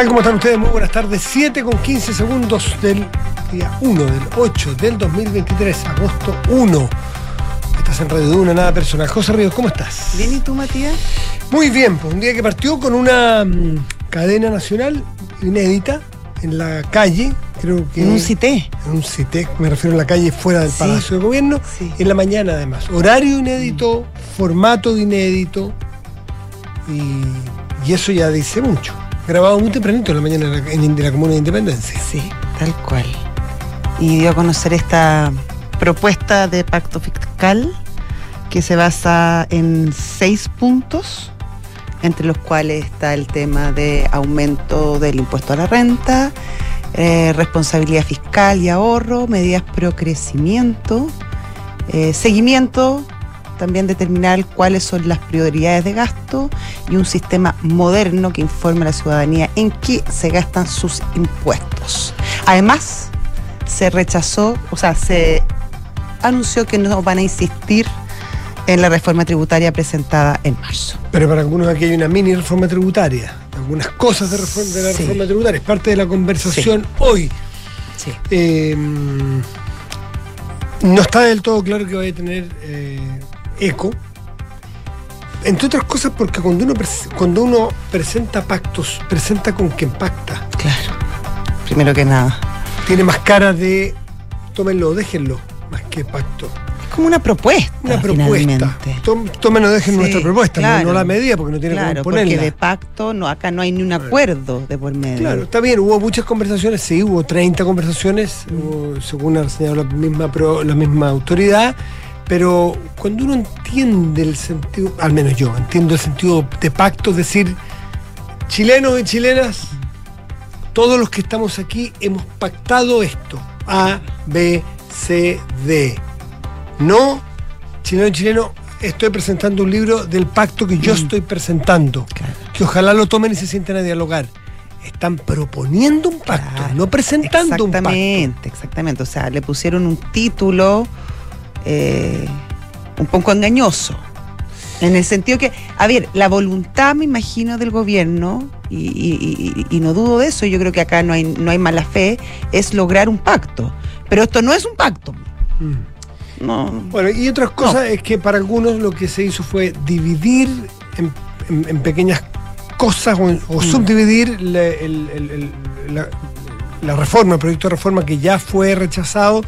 tal? ¿Cómo están ustedes? Muy buenas tardes. 7 con 15 segundos del día 1 del 8 del 2023, agosto 1. Estás en Radio Duna, nada personal. José Ríos, ¿cómo estás? Bien, ¿y tú, Matías? Muy bien, pues un día que partió con una mm, cadena nacional inédita en la calle, creo que... En un cité. En un cité, me refiero a la calle fuera del Sí. Palacio de Gobierno, Sí. en la mañana además. Horario inédito, formato inédito, y, y eso ya dice mucho. Grabado muy tempranito en la mañana de la Comuna de Independencia. Sí, tal cual. Y dio a conocer esta propuesta de pacto fiscal que se basa en seis puntos, entre los cuales está el tema de aumento del impuesto a la renta, eh, responsabilidad fiscal y ahorro, medidas pro crecimiento, eh, seguimiento, también determinar cuáles son las prioridades de gasto y un sistema moderno que informe a la ciudadanía en qué se gastan sus impuestos. Además, se rechazó, o sea, se anunció que no van a insistir en la reforma tributaria presentada en marzo. Pero para algunos aquí hay una mini reforma tributaria. Algunas cosas de, reforma, de la Sí. reforma tributaria. Es parte de la conversación hoy. Sí. Eh, no está del todo claro que vaya a tener eh, eco. Entre otras cosas porque cuando uno, cuando uno presenta pactos, presenta con quien pacta. Claro. Primero que nada. Tiene más cara de tómenlo, déjenlo, más que pacto. Es como una propuesta. Una propuesta. Finalmente. Tómenlo, dejen Sí, nuestra propuesta, no- la medida porque no tiene Claro, cómo porque ponerla. de pacto no, acá no hay ni un acuerdo de por medio. Claro, está bien, hubo muchas conversaciones, sí, hubo 30 conversaciones, hubo, según ha reseñado la misma, pro- la misma autoridad, pero cuando uno entiende el sentido, al menos yo, entiendo el sentido de pacto, es decir, chilenos y chilenas, todos los que estamos aquí hemos pactado esto, A, B, C, D. No, chileno y chileno, estoy presentando un libro del pacto que yo Mm. estoy presentando Claro. que ojalá lo tomen y se sienten a dialogar. Están proponiendo un pacto, Claro. no presentando un pacto. Exactamente, exactamente. O sea, le pusieron un título eh, un poco engañoso. En el sentido que, a ver, la voluntad, me imagino, del gobierno, y, y- y- y no dudo de eso, yo creo que acá no hay, no hay mala fe, es lograr un pacto. Pero esto no es un pacto. Mm. No. Bueno, y otras cosas es que para algunos lo que se hizo fue dividir en, en- en pequeñas cosas o, Mm. subdividir la, el- el- el- la- la reforma, el proyecto de reforma que ya fue rechazado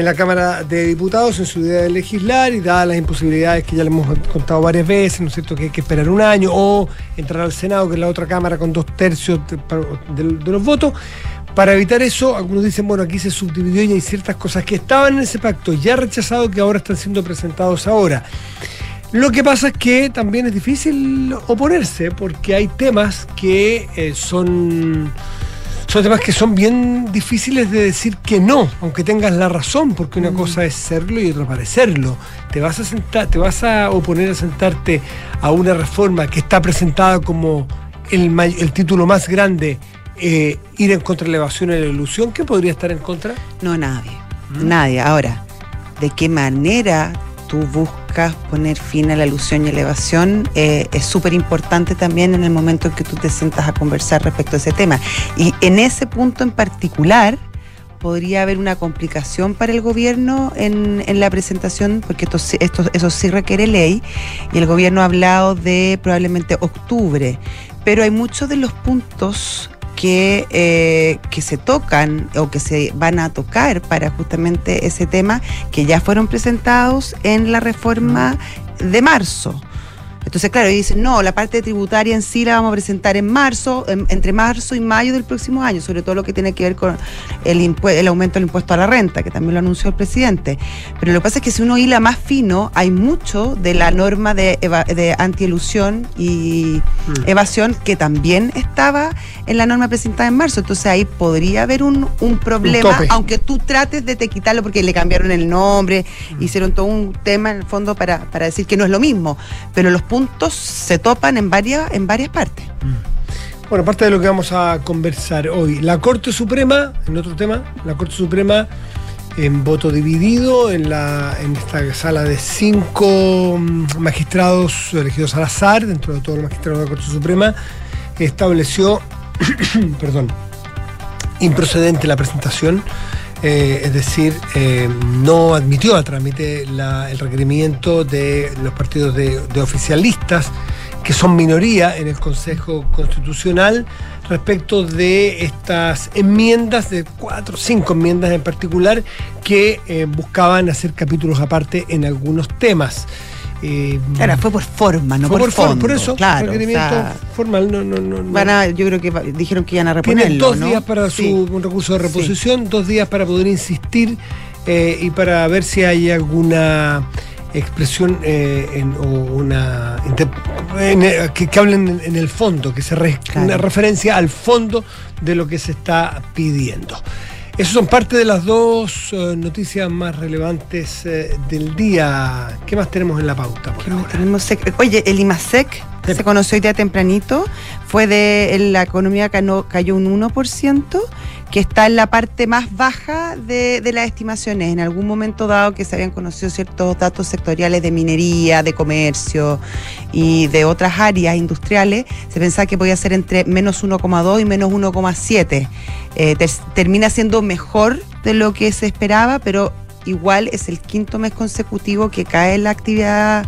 en la Cámara de Diputados en su idea de legislar y dadas las imposibilidades que ya le hemos contado varias veces, ¿no es cierto?, que hay que esperar un año o entrar al Senado, que es la otra Cámara con dos tercios de, los votos. Para evitar eso, algunos dicen, bueno, aquí se subdividió y hay ciertas cosas que estaban en ese pacto ya rechazados que ahora están siendo presentados ahora. Lo que pasa es que también es difícil oponerse porque hay temas que eh, son, son temas que son bien difíciles de decir que no, aunque tengas la razón, porque una cosa es serlo y otra parecerlo. Te vas a sentar, te vas a oponer a sentarte a una reforma que está presentada como el título más grande, eh, ir en contra de la evasión y la ilusión, ¿qué podría estar en contra? No, nadie. ¿Mm? Nadie. Ahora, ¿de qué manera tú buscas poner fin a la ilusión y elevación? Eh, es súper importante también en el momento en que tú te sientas a conversar respecto a ese tema. Y en ese punto en particular, podría haber una complicación para el gobierno en, en la presentación, porque esto, esto, eso sí requiere ley, y el gobierno ha hablado de probablemente octubre, pero hay muchos de los puntos que, eh, que se tocan o que se van a tocar para justamente ese tema que ya fueron presentados en la reforma de marzo. Entonces, claro, y dicen, no, la parte tributaria en sí la vamos a presentar en marzo, en- entre marzo y mayo del próximo año, sobre todo lo que tiene que ver con el, el aumento del impuesto a la renta, que también lo anunció el presidente. Pero lo que pasa es que si uno hila más fino, hay mucho de la norma de, eva- de antielusión y Mm. evasión que también estaba en la norma presentada en marzo. Entonces ahí podría haber un, un problema, aunque tú trates de te quitarlo porque le cambiaron el nombre, hicieron todo un tema en el fondo para, para decir que no es lo mismo. Pero los puntos se topan en varias, en varias partes. Bueno, parte de lo que vamos a conversar hoy. La Corte Suprema, en otro tema, la Corte Suprema en voto dividido en, la, en esta sala de cinco mm, magistrados elegidos al azar, dentro de todos los magistrados de la Corte Suprema, estableció perdón, improcedente la presentación. Eh, es decir, eh, no admitió a trámite el requerimiento de los partidos de, de oficialistas, que son minoría en el Consejo Constitucional, respecto de estas enmiendas, de cuatro o cinco enmiendas en particular, que eh, buscaban hacer capítulos aparte en algunos temas. Eh, Claro, fue por forma, no fue por, por, fondo. por eso, claro, requerimiento o sea, formal, no, no, no, no. van a, yo creo que dijeron que iban a reponerlo, dos ¿no? días para Sí. su un recurso de reposición, dos días para poder insistir eh, y para ver si hay alguna expresión eh, en- o una en, eh, que, que hablen en, en el fondo, que se re- Claro. una referencia al fondo de lo que se está pidiendo. Esas son parte de las dos eh, noticias más relevantes eh, del día. ¿Qué más tenemos en la pauta Oye, el IMASEC Sí. se conoció hoy día tempranito, fue de la economía cayó un 1%, que está en la parte más baja de, de las estimaciones. En algún momento dado que se habían conocido ciertos datos sectoriales de minería, de comercio y de otras áreas industriales, se pensaba que podía ser entre menos 1,2 y menos 1,7. Eh, ter- termina siendo mejor de lo que se esperaba, pero igual es el quinto mes consecutivo que cae la actividad,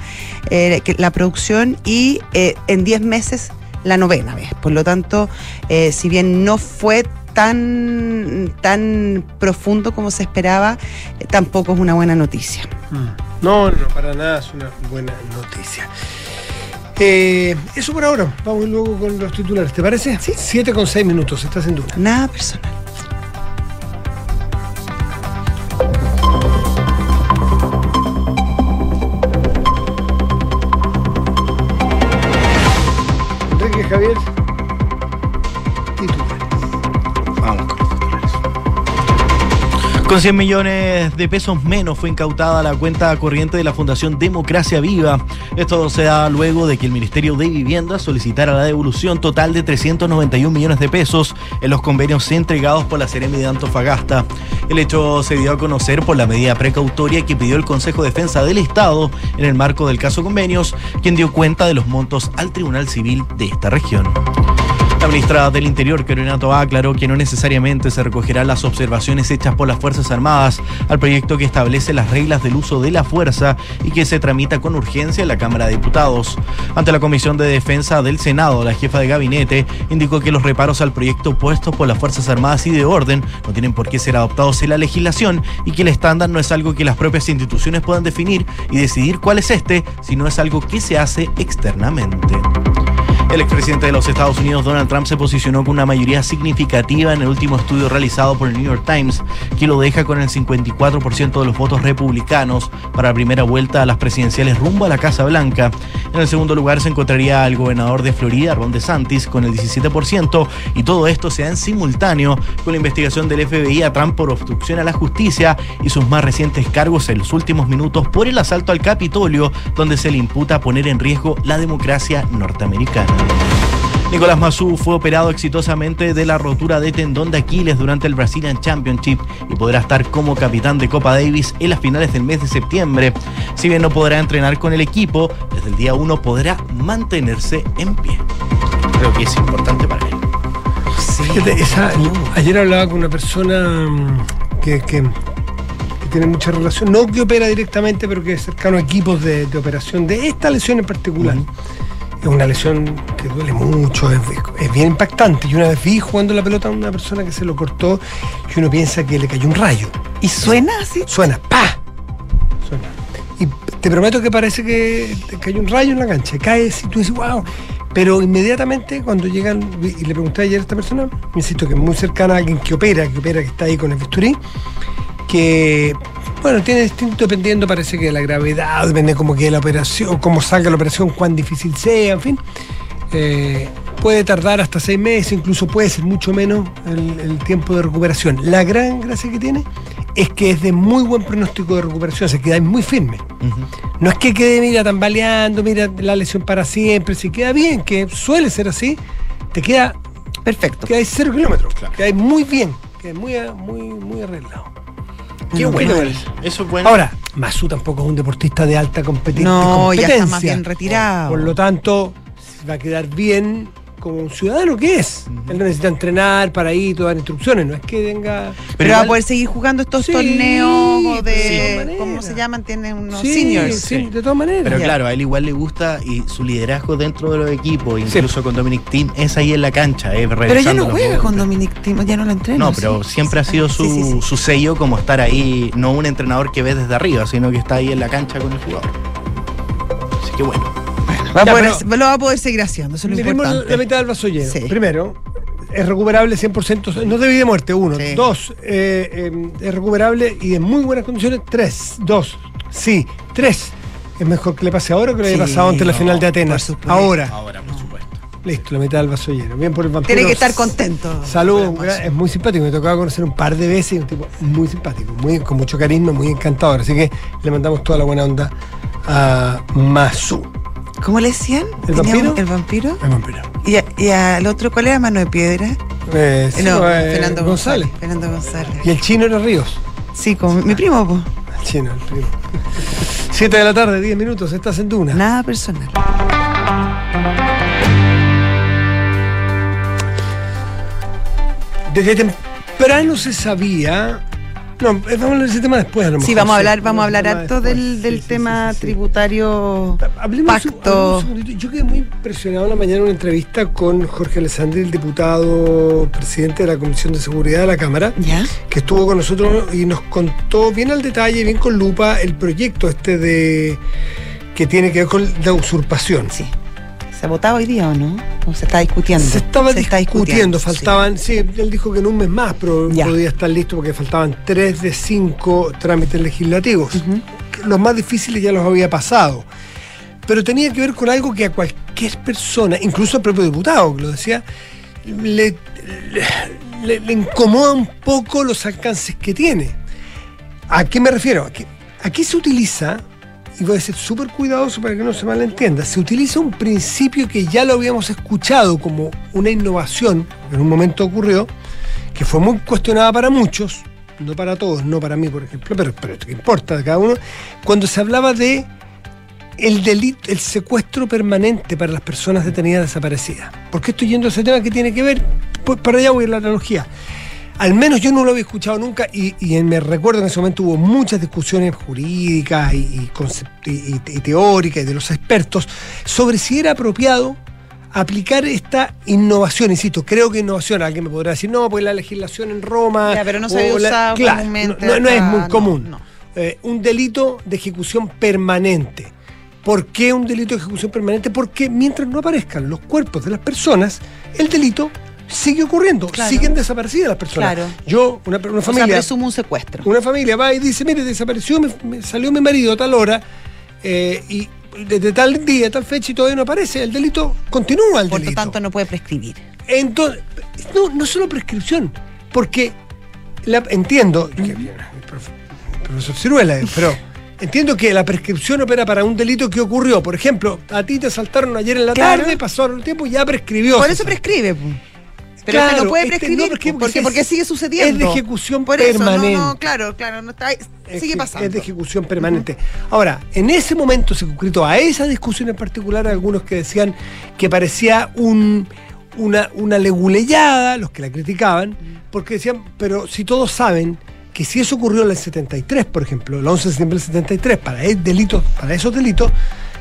eh, la producción y eh, en 10 meses la novena vez. Por lo tanto, eh, si bien no fue tan, tan profundo como se esperaba, eh, tampoco es una buena noticia. Mm. No, no, para nada es una buena noticia. Eh, eso por ahora. Vamos luego con los titulares. ¿Te parece? Sí. 7 con 6 minutos. Estás en duda. Nada personal. Con 100 millones de pesos menos fue incautada la cuenta corriente de la Fundación Democracia Viva. Esto se da luego de que el Ministerio de Vivienda solicitara la devolución total de 391 millones de pesos en los convenios entregados por la Seremi de Antofagasta. El hecho se dio a conocer por la medida precautoria que pidió el Consejo de Defensa del Estado en el marco del caso convenios, quien dio cuenta de los montos al Tribunal Civil de esta región. La ministra del Interior, Carolina Toá, aclaró que no necesariamente se recogerán las observaciones hechas por las Fuerzas Armadas al proyecto que establece las reglas del uso de la fuerza y que se tramita con urgencia en la Cámara de Diputados. Ante la Comisión de Defensa del Senado, la jefa de gabinete indicó que los reparos al proyecto puestos por las Fuerzas Armadas y de orden no tienen por qué ser adoptados en la legislación y que el estándar no es algo que las propias instituciones puedan definir y decidir cuál es este, sino es algo que se hace externamente. El expresidente de los Estados Unidos, Donald Trump, se posicionó con una mayoría significativa en el último estudio realizado por el New York Times, que lo deja con el 54% de los votos republicanos para la primera vuelta a las presidenciales rumbo a la Casa Blanca. En el segundo lugar se encontraría el gobernador de Florida, Ron DeSantis, con el 17%, y todo esto se da en simultáneo con la investigación del FBI a Trump por obstrucción a la justicia y sus más recientes cargos en los últimos minutos por el asalto al Capitolio, donde se le imputa poner en riesgo la democracia norteamericana. Nicolás Massú fue operado exitosamente de la rotura de tendón de Aquiles durante el Brazilian Championship y podrá estar como capitán de Copa Davis en las finales del mes de septiembre. Si bien no podrá entrenar con el equipo, desde el día 1 podrá mantenerse en pie. Creo que es importante para él. Fíjate, esa- ayer hablaba con una persona mm, que, que- que tiene mucha relación, no que opera directamente, pero que es cercano a equipos de, de operación de esta lesión en particular. Es una lesión que duele mucho, es, es bien impactante. Y una vez vi jugando la pelota a una persona que se lo cortó y uno piensa que le cayó un rayo. ¿Y suena así? Suena, ¡pa! Suena. Y te prometo que parece que te cayó un rayo en la cancha. Caes y tú dices, wow. Pero inmediatamente cuando llegan, y le pregunté ayer a esta persona, insisto que es muy cercana a alguien que opera, que opera, que está ahí con el bisturí, que, bueno, tiene distinto dependiendo, parece que de la gravedad, depende como que la operación, cómo salga la operación, cuán difícil sea, en fin. Eh, puede tardar hasta seis meses, incluso puede ser mucho menos el, el tiempo de recuperación. La gran gracia que tiene es que es de muy buen pronóstico de recuperación, se queda muy firme. No es que quede, mira, tambaleando, mira la lesión para siempre, si queda bien, que suele ser así, te queda, Perfecto. queda cero kilómetros, queda muy bien, queda muy, muy, muy arreglado. Qué Bueno. Eso es bueno. Ahora, Masu tampoco es un deportista de alta competi- No, ya competencia. está más bien retirado. Por lo tanto, va a quedar bien como un ciudadano que es. Él no necesita entrenar para ir, dar instrucciones, no es que tenga. Pero, va a poder seguir jugando estos Sí, torneos de de. ¿Cómo se llaman? Tienen unos Sí, seniors. sí, de todas maneras. Pero Ya. claro, a él igual le gusta y su liderazgo dentro de los equipos, incluso con Dominic Team, es ahí en la cancha. Es Pero ya no juega con Dominic Timo, ya no lo entrena. No, ¿sí? pero siempre ha sido su, sí, sí, sí. su sello como estar ahí, no un entrenador que ve desde arriba, sino que está ahí en la cancha con el jugador. Así que bueno. Va a Ya, poder- pero- lo va a poder seguir haciendo, eso es lo importante. la mitad del vaso lleno. Sí. Primero, es recuperable 100%, no de vida y muerte, uno. Sí. Dos, eh, eh, es recuperable y en muy buenas condiciones, tres. Dos, sí, tres. Es mejor que le pase ahora que le haya pasado ante la no, final de Atenas. Ahora. Ahora, por supuesto. Listo, la mitad del vaso lleno. Bien por el vampiro. Tiene que estar contento. Salud, es muy simpático. Me tocaba conocer un par de veces y un tipo muy simpático, muy, con mucho carisma, muy encantador. Así que le mandamos toda la buena onda a Masu, ¿Cómo le decían? ¿El vampiro? un- El vampiro. el vampiro. ¿Y, a- y al otro cuál era? Mano de piedra. Eh, sí, no, eh, Fernando González. González. Fernando González. Y el chino era Ríos. Sí, con mi primo, pues. El chino, el primo. Siete de la tarde, 10 minutos, estás en Duna. Nada personal. Desde temprano se sabía. No, vamos a hablar de ese tema después. A lo Sí, mejor, vamos a hablar, vamos a hablar harto del, del Sí, sí, tema sí, sí. tributario. Hablemos un- Pacto. hablemos un. Yo quedé muy impresionado la mañana en una entrevista con Jorge Alessandri, el diputado presidente de la Comisión de Seguridad de la Cámara, ¿Ya? que estuvo con nosotros y nos contó bien al detalle, bien con lupa, el proyecto este de que tiene que ver con la usurpación. Sí. ¿Se votaba hoy día o no? ¿O se está discutiendo? Se estaba está discutiendo, faltaban, sí. él dijo que en un mes más pero Ya. podía estar listo porque faltaban tres de cinco trámites legislativos. Los más difíciles ya los había pasado. Pero tenía que ver con algo que a cualquier persona, incluso al propio diputado, que lo decía, le, le- le incomoda un poco los alcances que tiene. ¿A qué me refiero? Aquí, aquí se utiliza, y voy a ser súper cuidadoso para que no se malentienda, se utiliza un principio que ya lo habíamos escuchado como una innovación, en un momento ocurrió, que fue muy cuestionada para muchos, no para todos, no para mí, por ejemplo, pero, pero esto que importa de cada uno, cuando se hablaba de el delito, el secuestro permanente para las personas detenidas desaparecidas. ¿Por qué estoy yendo a ese tema que tiene que ver? Pues para allá voy a la analogía. Al menos yo no lo había escuchado nunca y, y en- me recuerdo en ese momento hubo muchas discusiones jurídicas y, teóricas y de los expertos sobre si era apropiado aplicar esta innovación, insisto, creo que innovación, alguien me podrá decir, no, pues la legislación en Roma... Ya, pero no se la- claro, comúnmente no, no es muy no, común. Eh, un delito de ejecución permanente. ¿Por qué un delito de ejecución permanente? Porque mientras no aparezcan los cuerpos de las personas, el delito sigue ocurriendo, Claro. siguen desaparecidas las personas. Claro. Yo, una, una O sea, familia, presumo un secuestro. una familia va y dice, mire, desapareció, me, me salió mi marido a tal hora eh, y desde tal día, tal fecha y todavía no aparece, el delito continúa el Por lo delito. tanto, no puede prescribir. Entonces, no, no solo prescripción, porque la- entiendo, que- profesor Ciruela, eh, pero entiendo que la prescripción opera para un delito que ocurrió. Por ejemplo, a ti te asaltaron ayer en la Claro. tarde, pasó el tiempo y ya prescribió. Por eso prescribe. Pero Claro, este no puede este prescribir no porque, porque porque, sigue sucediendo. es de ejecución Por eso, no, permanente. no, claro, claro, no está, Es sigue pasando. Es de ejecución permanente. Ahora, en ese momento se concretó a esa discusión en particular algunos que decían que parecía un, una, una leguleyada, los que la criticaban, porque decían, pero si todos saben que si eso ocurrió en el 73, por ejemplo, el 11 de septiembre del 73, para, el delito, para esos delitos,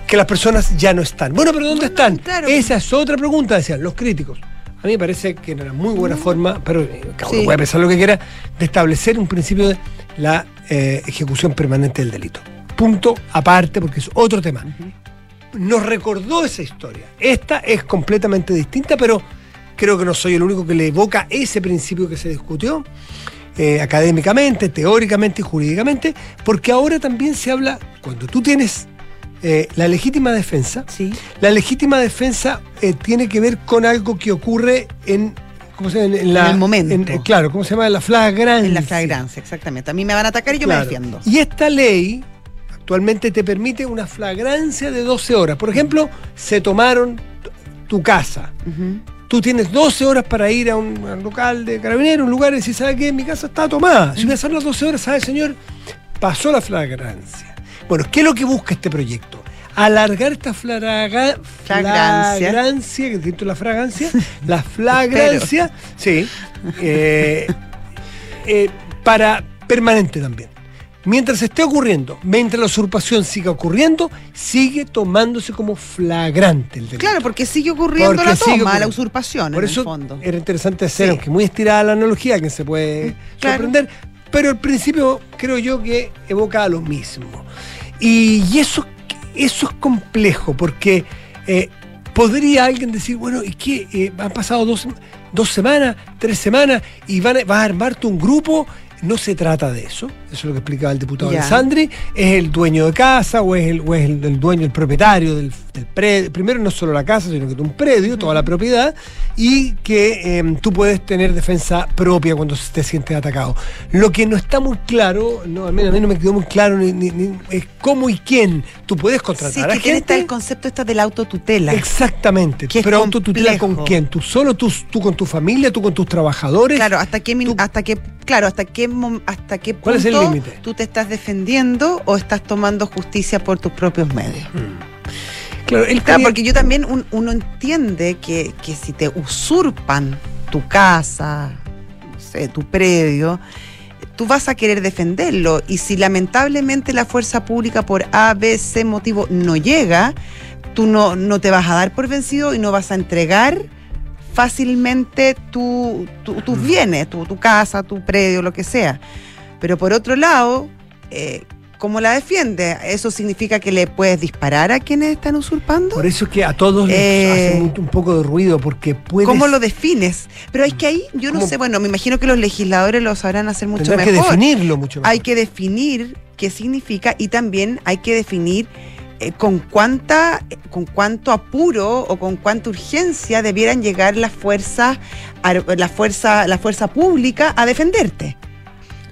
que las personas ya no están. Bueno, pero ¿dónde están? claro. Esa es otra pregunta, decían los críticos. A mí me parece que era una muy buena forma, pero eh, cada uno Sí. puede pensar lo que quiera, de establecer un principio de la eh, ejecución permanente del delito. Punto aparte, porque es otro tema. Nos recordó esa historia. Esta es completamente distinta, pero creo que no soy el único que le evoca ese principio que se discutió eh, académicamente, teóricamente y jurídicamente, porque ahora también se habla, cuando tú tienes eh, la legítima defensa, Sí. la legítima defensa eh, tiene que ver con algo que ocurre en. ¿Cómo se llama? En, la- En el momento. en- eh, claro, ¿cómo se llama? La flagrancia. En la flagrancia, exactamente. A mí me van a atacar y yo Claro. me defiendo. Y esta ley actualmente te permite una flagrancia de 12 horas. Por ejemplo, se tomaron tu casa. Tú tienes 12 horas para ir a un, a un local de carabineros, un lugar y decir, ¿sabe qué? Mi casa está tomada. Si pasan las 12 horas, ¿sabe, señor? Pasó la flagrancia. Bueno, ¿qué es lo que busca este proyecto? alargar esta flagrancia, Flagrancia. flagrancia, que siento la fragancia, la flagrancia, sí, eh, eh, para permanente también. Mientras esté ocurriendo, mientras la usurpación siga ocurriendo, sigue tomándose como flagrante el delito. Claro, porque sigue ocurriendo Porque la toma, la usurpación Por en eso el fondo. era interesante hacer, Sí. aunque muy estirada la analogía, que se puede Claro. sorprender, pero el principio creo yo que evoca lo mismo. Y, eso, eso es complejo, porque eh, podría alguien decir, bueno, ¿y qué? Eh, han pasado dos, dos semanas, tres semanas, y van a- vas a armarte un grupo. No se trata de eso, eso es lo que explicaba el diputado Ya. Alessandri, es el dueño de casa o es el, o es el, el dueño, el propietario del, del predio, primero no solo la casa, sino que un predio, toda la propiedad, y que eh, tú puedes tener defensa propia cuando te sientes atacado. Lo que no está muy claro, no, al menos a mí no me quedó muy claro, ni, ni- ni- es cómo y quién tú puedes contratar Sí, a que tiene está gente. el concepto este de la autotutela. Exactamente, que es pero autotutela con quién, tú solo, tú, tú con tu familia, tú con tus trabajadores. Claro, hasta qué Tú- hasta qué claro, hasta qué hasta qué punto ¿Cuál es el límite? tú te estás defendiendo o estás tomando justicia por tus propios medios. Claro, él Claro, tenía- porque yo también un- uno entiende que, que si te usurpan tu casa, no sé, tu predio, tú vas a querer defenderlo. Y si lamentablemente la fuerza pública por A, B, C motivo no llega, tú no, no te vas a dar por vencido y no vas a entregar fácilmente tu- tu- tus bienes, tu, tu casa, tu predio, lo que sea. Pero por otro lado, eh, ¿cómo la defiende? ¿Eso significa que le puedes disparar a quienes están usurpando? Por eso es que a todos les Eh, hace un, un poco de ruido, porque puedes. ¿Cómo lo defines? Pero hay que ahí, yo no sé, bueno, me imagino que los legisladores lo sabrán hacer mucho tendrás que mejor. definirlo mucho mejor. Hay que definir qué significa y también hay que definir eh, con cuánta, eh, con cuánto apuro o con cuánta urgencia debieran llegar las fuerzas, la fuerza, la fuerza pública a defenderte.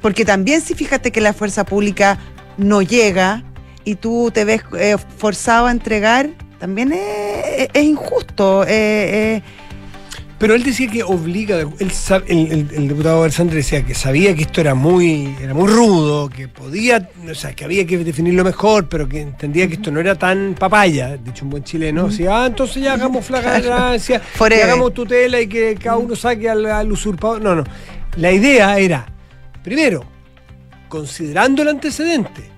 Porque también si fíjate que la fuerza pública no llega y tú te ves eh, forzado a entregar, también es, es injusto. eh, eh, Pero él decía que obliga, el, el- el diputado Alessandri decía que sabía que esto era muy, era muy rudo, que podía, o sea, que había que definirlo mejor, pero que entendía que esto no era tan papaya, dicho un buen chileno, decía, ah, entonces ya hagamos flagrancia, Forever. hagamos tutela y que cada uno saque al, al usurpador. No, no. La idea era, primero, considerando el antecedente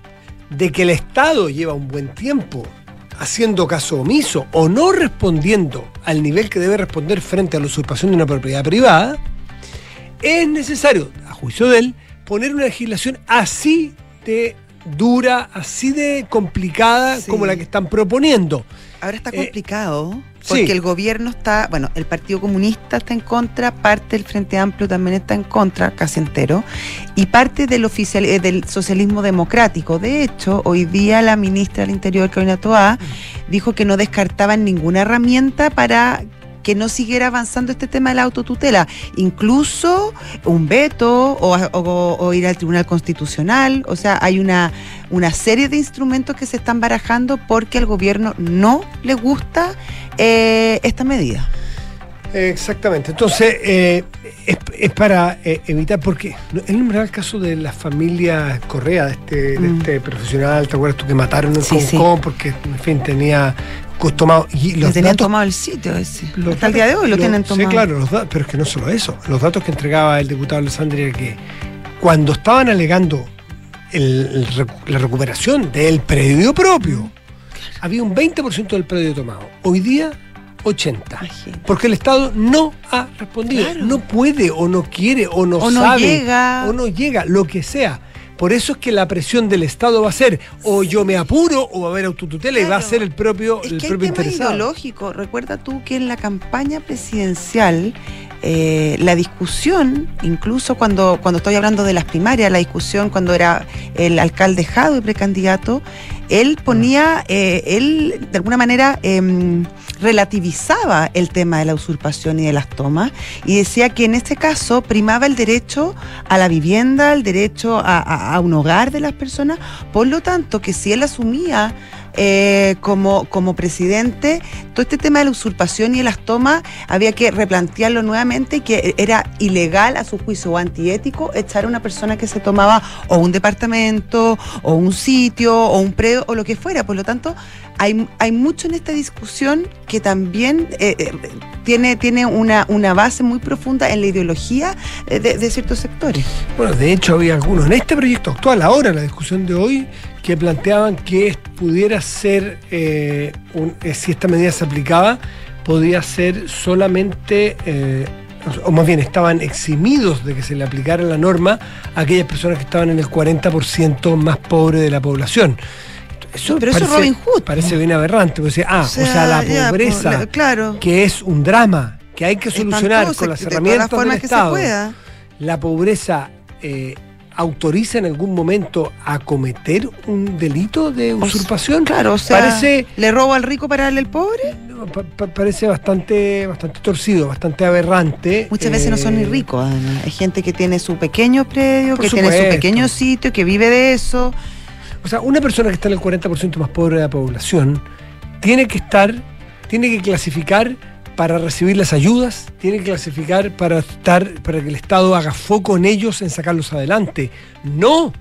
de que el Estado lleva un buen tiempo haciendo caso omiso o no respondiendo al nivel que debe responder frente a la usurpación de una propiedad privada, es necesario, a juicio de él, poner una legislación así de dura, así de complicada Sí. como la que están proponiendo. Ahora está Eh, complicado porque sí. el gobierno está, bueno, el Partido Comunista está en contra, parte del Frente Amplio también está en contra, casi entero, y parte del oficial, eh, del socialismo democrático. De hecho, hoy día la ministra del Interior, Carolina Toá, dijo que no descartaban ninguna herramienta para que no siguiera avanzando este tema de la autotutela, incluso un veto o, o- o ir al Tribunal Constitucional, o sea, hay una, una serie de instrumentos que se están barajando porque al gobierno no le gusta eh, esta medida. Exactamente. Entonces, eh, es, es para eh, evitar, porque él nombraba el caso de la familia Correa, de este, de Mm. este profesional, ¿te acuerdas tú que mataron en Sí, sí. Concón porque, en fin, tenía tomado. Y Le los tenían datos tomado el sitio ese. Los Hasta el día de hoy lo los- tienen tomado. Sí, claro, los pero es que no solo eso. Los datos que entregaba el diputado Alessandri era que cuando estaban alegando el- el la recuperación del predio propio, había un 20% del predio tomado. Hoy día, 80%. Imagínate. Porque el Estado no ha respondido. Claro. No puede, o no quiere, o no O no sabe. llega. O no llega, lo que sea. Por eso es que la presión del Estado va a ser o yo me apuro o va a haber autotutela y va a ser el propio, Es el que hay propio temas interesado. ideológicos. Recuerda tú que en la campaña presidencial, eh, la discusión, incluso cuando, cuando estoy hablando de las primarias, la discusión cuando era el alcalde Jado y precandidato, él ponía, eh, él de alguna manera em, relativizaba el tema de la usurpación y de las tomas y decía que en este caso primaba el derecho a la vivienda, el derecho a un hogar de las personas, por lo tanto que si él asumía eh, como, como presidente, todo este tema de la usurpación y de las tomas había que replantearlo nuevamente que era ilegal a su juicio o antiético echar a una persona que se tomaba o un departamento o un sitio o un predio o lo que fuera. Por lo tanto, hay, hay mucho en esta discusión que también eh, eh, tiene, tiene una, una base muy profunda en la ideología de, de ciertos sectores. Bueno, de hecho había algunos en este proyecto actual, ahora la discusión de hoy, que planteaban que pudiera ser, eh, un- eh, si esta medida se aplicaba, podía ser solamente, eh, o más bien estaban eximidos de que se le aplicara la norma a aquellas personas que estaban en el 40% más pobre de la población. Eso Pero eso es Robin Hood, Parece bien aberrante. porque ah, o sea, la ya, pobreza, pues, la- claro. que es un drama, que hay que solucionar Espantoso, con las herramientas del que se Estado pueda. la pobreza eh, autoriza en algún momento a cometer un delito de usurpación. Claro, o sea, parece, ¿le robo al rico para darle al pobre? pa- pa- parece bastante, bastante torcido, bastante aberrante. Muchas veces no son ni Eh, ricos, además. Hay gente que tiene su pequeño predio, que tiene su supuesto. pequeño sitio, que vive de eso. O sea, una persona que está en el 40% más pobre de la población tiene que estar, tiene que clasificar para recibir las ayudas, tiene que clasificar para estar, para que el Estado haga foco en ellos, en sacarlos adelante, no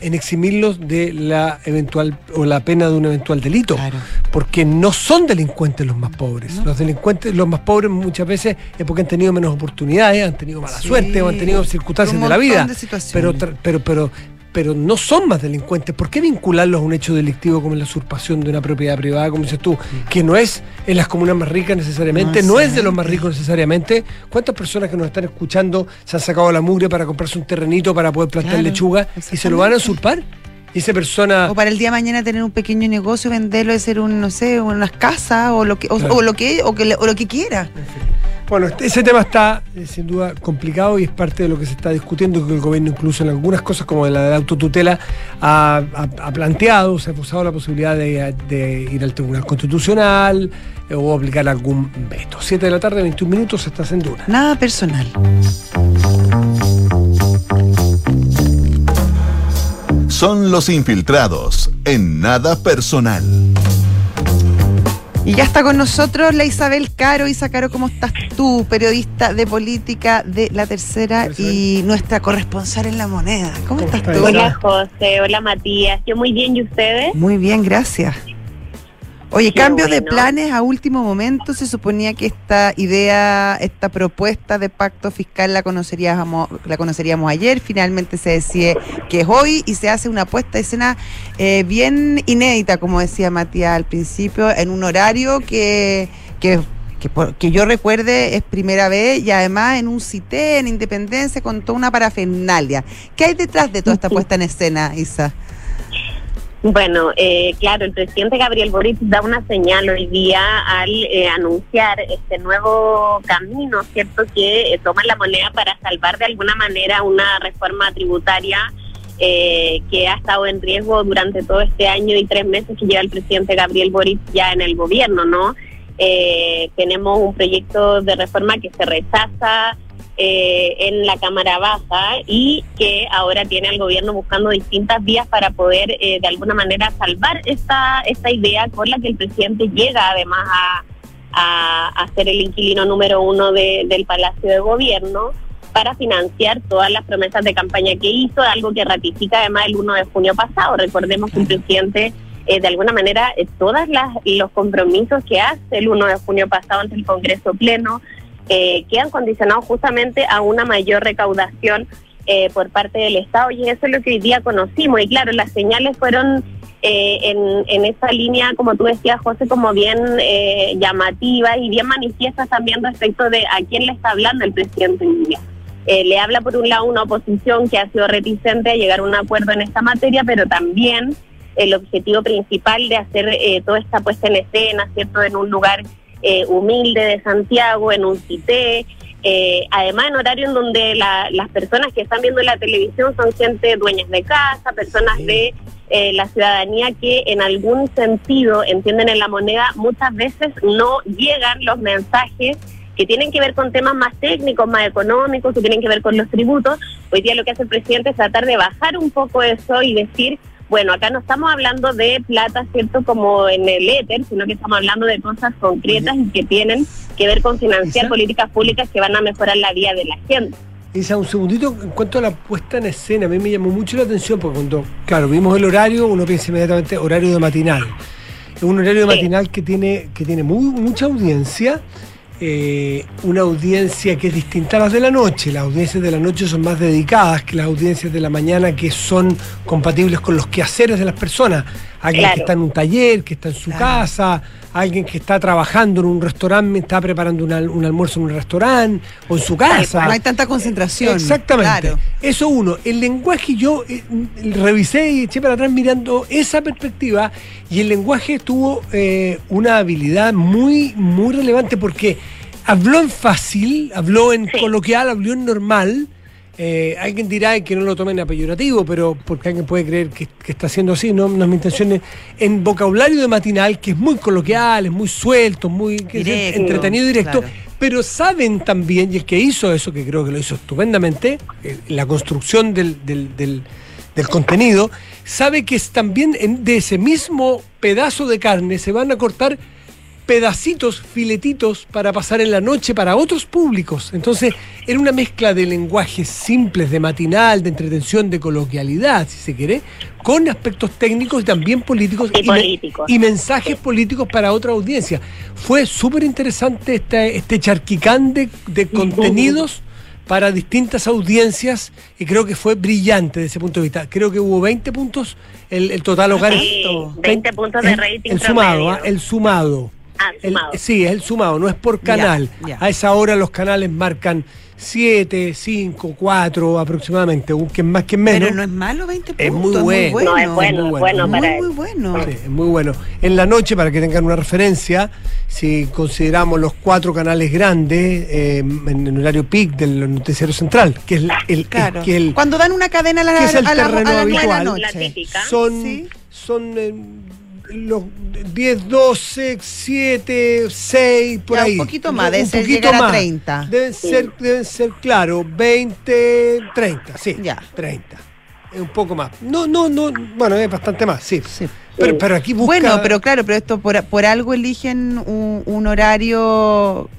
en eximirlos de la eventual o la pena de un eventual delito. Claro. Porque no son delincuentes los más pobres. No. Los delincuentes, los más pobres muchas veces es porque han tenido menos oportunidades, han tenido mala Sí. suerte o han tenido circunstancias Un de la vida. de pero, pero, pero, pero no son más delincuentes. ¿Por qué vincularlos a un hecho delictivo como la usurpación de una propiedad privada, como dices tú, que no es en las comunas más ricas necesariamente, No es de los más ricos necesariamente? ¿Cuántas personas que nos están escuchando se han sacado la mugre para comprarse un terrenito para poder plantar Claro, lechuga y se lo van a usurpar? Y esa persona... O para el día de mañana tener un pequeño negocio, venderlo, hacer un, no sé, unas casas o lo que, o, Claro. o lo que, o que le- o lo que quiera. Bueno, este- ese tema está eh, sin duda complicado y es parte de lo que se está discutiendo, que el gobierno incluso en algunas cosas como la de la autotutela ha, ha- ha planteado, se ha posado la posibilidad de, de ir al Tribunal Constitucional eh, o aplicar algún veto. 7 de la tarde, 21 minutos, estás en Duna. Nada personal. Son los infiltrados en nada personal. Y ya está con nosotros la Isabel Caro. Isa Caro, ¿cómo estás tú? Periodista de política de La Tercera y nuestra corresponsal en La Moneda. ¿Cómo, ¿Cómo estás tú? Hola José, hola Matías, yo muy bien, ¿y ustedes? Muy bien, gracias. Oye, Qué cambio de planes a último momento. Se suponía que esta idea, esta propuesta de pacto fiscal la conoceríamos, la conoceríamos ayer. Finalmente se decide que es hoy y se hace una puesta de escena eh, bien inédita, como decía Matías al principio, en un horario que, que, que, por- que yo recuerde es primera vez y además en un cité, en Independencia, con toda una parafernalia. ¿Qué hay detrás de toda esta puesta en escena, Isa? Bueno, eh, claro, el presidente Gabriel Boric da una señal hoy día al eh, anunciar este nuevo camino, ¿cierto?, que eh, toma la moneda para salvar de alguna manera una reforma tributaria eh, que ha estado en riesgo durante todo este año y tres meses que lleva el presidente Gabriel Boric ya en el gobierno, ¿no? Eh, tenemos un proyecto de reforma que se rechaza eh, en la Cámara Baja y que ahora tiene al gobierno buscando distintas vías para poder eh, de alguna manera salvar esta, esta idea con la que el presidente llega además a, a, ser el inquilino número uno de- del Palacio de Gobierno para financiar todas las promesas de campaña que hizo, algo que ratifica además el 1 de junio pasado. Recordemos que el presidente eh, de alguna manera eh, todos los compromisos que hace el 1 de junio pasado ante el Congreso Pleno eh, quedan condicionados justamente a una mayor recaudación eh, por parte del Estado y eso es lo que hoy día conocimos. Y claro, las señales fueron eh, en, en esa línea, como tú decías, José, como bien eh, llamativas y bien manifiestas también respecto de a quién le está hablando el presidente hoy. Eh, le habla por un lado una oposición que ha sido reticente a llegar a un acuerdo en esta materia, pero también el objetivo principal de hacer eh, toda esta puesta en escena, ¿cierto?, en un lugar eh, humilde de Santiago, en un cité, eh, además en horario en donde la- las personas que están viendo la televisión son gente dueñas de casa, personas de eh, la ciudadanía que en algún sentido entienden en la moneda, muchas veces no llegan los mensajes que tienen que ver con temas más técnicos, más económicos, que tienen que ver con los tributos. Hoy día lo que hace el presidente es tratar de bajar un poco eso y decir, bueno, acá no estamos hablando de plata, ¿cierto? Como en el éter, sino que estamos hablando de cosas concretas y que tienen que ver con financiar Isa. políticas públicas que van a mejorar la vida de la gente. Isa, un segundito, en cuanto a la puesta en escena, a mí me llamó mucho la atención porque cuando, claro, vimos el horario, uno piensa inmediatamente horario de matinal. Es un horario Sí. matinal que tiene, que tiene muy, mucha audiencia. Eh, una audiencia que es distinta a las de la noche. Las audiencias de la noche son más dedicadas que las audiencias de la mañana que son compatibles con los quehaceres de las personas. Alguien Claro. que está en un taller, que está en su Claro. casa, alguien que está trabajando en un restaurante, está preparando un, al- un almuerzo en un restaurante o en su casa. No hay tanta concentración. Exactamente. Claro. Eso uno. El lenguaje yo eh, revisé y eché para atrás mirando esa perspectiva y el lenguaje tuvo eh, una habilidad muy, muy relevante porque habló en fácil, habló en Sí. coloquial, habló en normal. Eh, alguien dirá que no lo tomen a peyorativo, pero porque alguien puede creer que, que está haciendo así, no, no es mi intención. En vocabulario de matinal, que es muy coloquial, es muy suelto, muy que es Directo, entretenido y directo, claro. pero saben también, y el que hizo eso, que creo que lo hizo estupendamente, eh, la construcción del, del- del- del contenido, sabe que es también en- de ese mismo pedazo de carne se van a cortar pedacitos, filetitos para pasar en la noche para otros públicos. Entonces, era una mezcla de lenguajes simples, de matinal, de entretención, de coloquialidad, si se quiere, con aspectos técnicos y también políticos Y políticos. y mensajes políticos para otra audiencia. Fue súper interesante este, este charquicán de, de contenidos para distintas audiencias y creo que fue brillante desde ese punto de vista. Creo que hubo 20 puntos el, el total hogar. Sí, 20 puntos de el- rating El sumado. ¿ah? el sumado. Ah, El- sí, es el sumado, no es por canal. A esa hora los canales marcan 7, 5, 4 aproximadamente, un que es más que menos. Pero no es malo 20 puntos. Es muy bueno. No, es bueno, Muy es bueno. bueno Muy, para muy bueno. Sí, es muy bueno. En la noche, para que tengan una referencia, si consideramos los cuatro canales grandes eh, en el horario peak del noticiero central, que es el, el- Claro. que el- Cuando dan una cadena a la, que es el a la- a terreno de la habitual. La típica. son, Sí. son eh, los 10, 12, 7, 6, por Ya, un ahí. poquito más, Un debe ser poquito llegar a más. 30. Deben ser, deben ser, claro, 20, 30, sí. Ya. 30. Es un poco más. No, no, no, bueno, es bastante más, sí. Sí. Pero, pero aquí busca... Bueno, pero claro, pero esto por, por algo eligen un, un horario.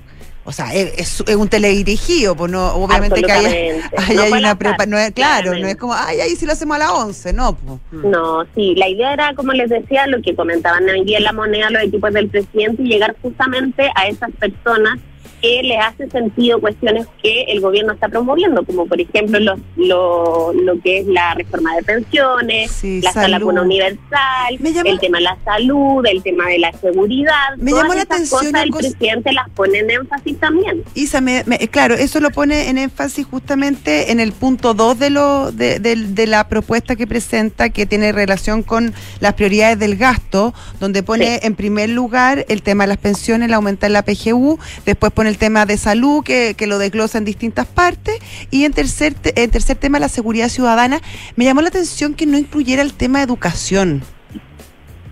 O sea, es, es- es un teledirigido, pues no, obviamente que No hay fue una prepa, no es, claro, no es como, ay, ahí sí lo hacemos a las 11, no, pues. No, sí, la idea era, como les decía, lo que comentaban hoy día en la moneda los equipos del presidente y llegar justamente a esas personas que les hace sentido cuestiones que el gobierno está promoviendo, como por ejemplo lo, lo, lo que es la reforma de pensiones, Sí, la sala salud. universal, llamó- el tema de la salud, el tema de la seguridad. Me todas llamó la esas atención cosas el cosa- presidente las pone en énfasis también. Isa, me- me- claro, eso lo pone en énfasis justamente en el punto 2 de, lo, de, de- de la propuesta que presenta, que tiene relación con las prioridades del gasto, donde pone Sí. en primer lugar el tema de las pensiones, el aumentar la PGU, después pone el tema de salud, que, que lo desglosa en distintas partes, y en tercer, te- en tercer tema la seguridad ciudadana. Me llamó la atención que no incluyera el tema de educación.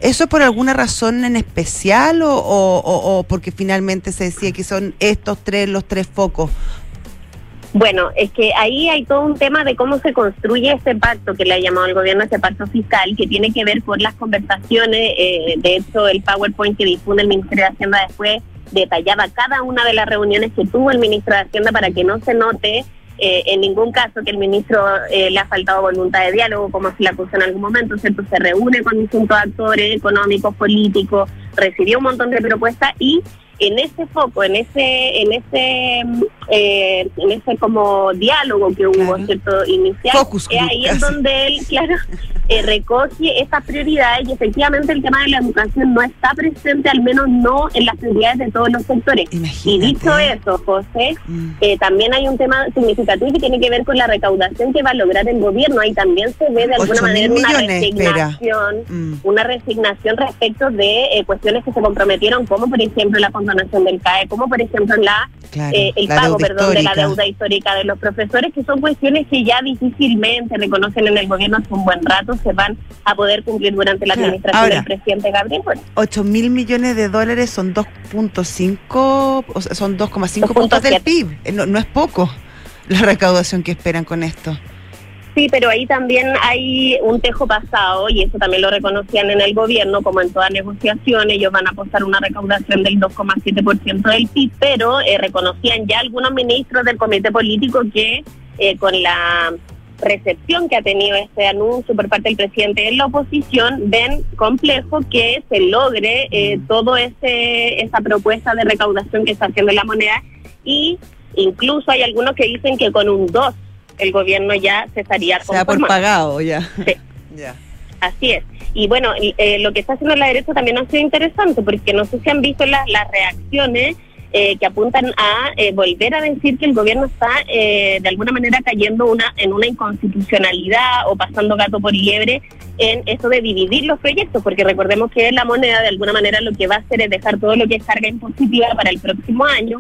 ¿Eso por alguna razón en especial o, o- o- porque finalmente se decía que son estos tres los tres focos? Bueno, es que ahí hay todo un tema de cómo se construye ese pacto que le ha llamado el gobierno, ese pacto fiscal, que tiene que ver con las conversaciones. eh, de hecho, el PowerPoint que difunde el Ministerio de Hacienda después detallaba cada una de las reuniones que tuvo el ministro de Hacienda para que no se note eh, en ningún caso que el ministro eh, le ha faltado voluntad de diálogo, como se le acusó en algún momento, ¿cierto? Se reúne con distintos actores económicos, políticos, recibió un montón de propuestas y en ese foco, en ese, en ese, eh, en ese como diálogo que hubo, Claro. cierto, inicial, Focus es group, ahí es casi. donde él, claro, eh, recoge estas prioridades y efectivamente el tema de la educación no está presente, al menos no en las prioridades de todos los sectores. Y Imagínate. dicho eso, José, Mm. eh, también hay un tema significativo que tiene que ver con la recaudación que va a lograr el gobierno. Ahí también se ve de alguna manera una millones, resignación, Mm. una resignación respecto de eh, cuestiones que se comprometieron, como por ejemplo la condonación del CAE, como por ejemplo la Claro, eh, el la pago, perdón, de la deuda histórica de los profesores, que son cuestiones que ya difícilmente reconocen en el gobierno hace un buen rato, se van a poder cumplir durante la Claro. administración Ahora, del presidente Gabriel Boric. 8 mil millones de dólares son 2.5, o sea, son 2,5 puntos del 2.7. PIB. Eh, No, no es poco la recaudación que esperan con esto. Sí, pero ahí también hay un tejo pasado, y eso también lo reconocían en el gobierno, como en toda negociación, ellos van a apostar una recaudación del 2,7% del PIB, pero eh, reconocían ya algunos ministros del comité político que eh, con la recepción que ha tenido este anuncio por parte del presidente en la oposición, ven complejo que se logre eh, Mm. todo ese esa propuesta de recaudación que está haciendo la moneda y incluso hay algunos que dicen que con un 2 el gobierno ya se estaría Se da por pagado ya. Sí. Ya. Así es. Y bueno, eh, lo que está haciendo la derecha también ha sido interesante, porque no sé si han visto las las reacciones eh, que apuntan a eh, volver a decir que el gobierno está eh, de alguna manera cayendo una en una inconstitucionalidad o pasando gato por liebre en eso de dividir los proyectos, porque recordemos que la moneda de alguna manera lo que va a hacer es dejar todo lo que es carga impositiva para el próximo año,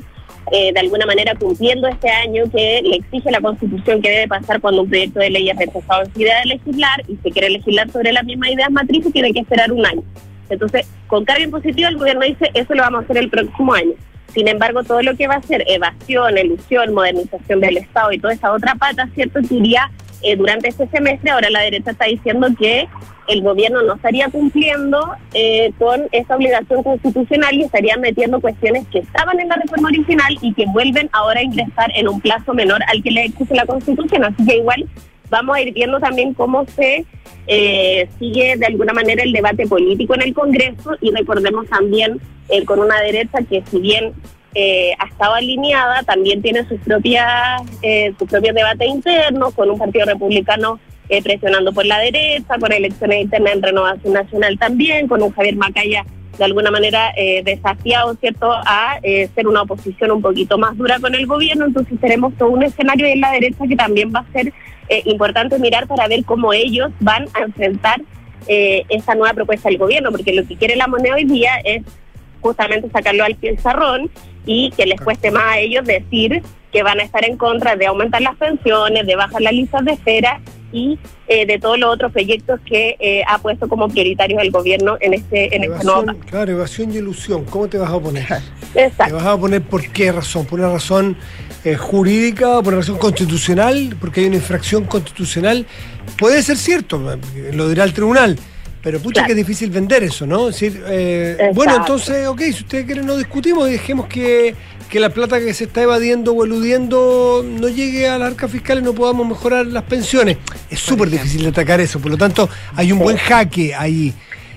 eh, de alguna manera cumpliendo este año que le exige la Constitución que debe pasar cuando un proyecto de ley es rechazado en su idea de legislar y se quiere legislar sobre las mismas ideas matrices, tiene que esperar un año. Entonces, con carga impositiva el gobierno dice, eso lo vamos a hacer el próximo año. Sin embargo, todo lo que va a ser evasión, elusión, modernización del Estado y toda esa otra pata, ¿cierto? Que iría eh, durante este semestre, ahora la derecha está diciendo que el gobierno no estaría cumpliendo eh, con esa obligación constitucional y estarían metiendo cuestiones que estaban en la reforma original y que vuelven ahora a ingresar en un plazo menor al que le exige la Constitución. Así que igual vamos a ir viendo también cómo se eh, sigue de alguna manera el debate político en el Congreso y recordemos también eh, con una derecha que si bien eh, ha estado alineada, también tiene sus propias eh, sus propios debates internos, con un partido republicano eh, presionando por la derecha, con elecciones internas en Renovación Nacional también, con un Javier Macaya de alguna manera eh, desafiado, ¿cierto?, a eh, ser una oposición un poquito más dura con el gobierno, entonces tenemos todo un escenario en la derecha que también va a ser importante mirar para ver cómo ellos van a enfrentar esa nueva propuesta del gobierno, porque lo que quiere la moneda hoy día es justamente sacarlo al pizarrón y que les cueste más a ellos decir que van a estar en contra de aumentar las pensiones, de bajar las listas de espera y eh, de todos los otros proyectos que eh, ha puesto como prioritarios el gobierno en este en nuevo Evasión, claro, evasión y ilusión. ¿Cómo te vas a oponer? ¿Te Exacto. vas a oponer por qué razón? ¿Por una razón eh, jurídica? ¿Por una razón constitucional? ¿Porque hay una infracción constitucional? Puede ser cierto, eh, lo dirá el tribunal. Pero pucha Claro. que es difícil vender eso, ¿no? Es decir, eh, bueno, entonces, ok, si ustedes quieren no discutimos y dejemos que, que la plata que se está evadiendo o eludiendo no llegue a las arcas fiscales y no podamos mejorar las pensiones. Es súper difícil de atacar eso, por lo tanto, hay un Sí. buen jaque ahí.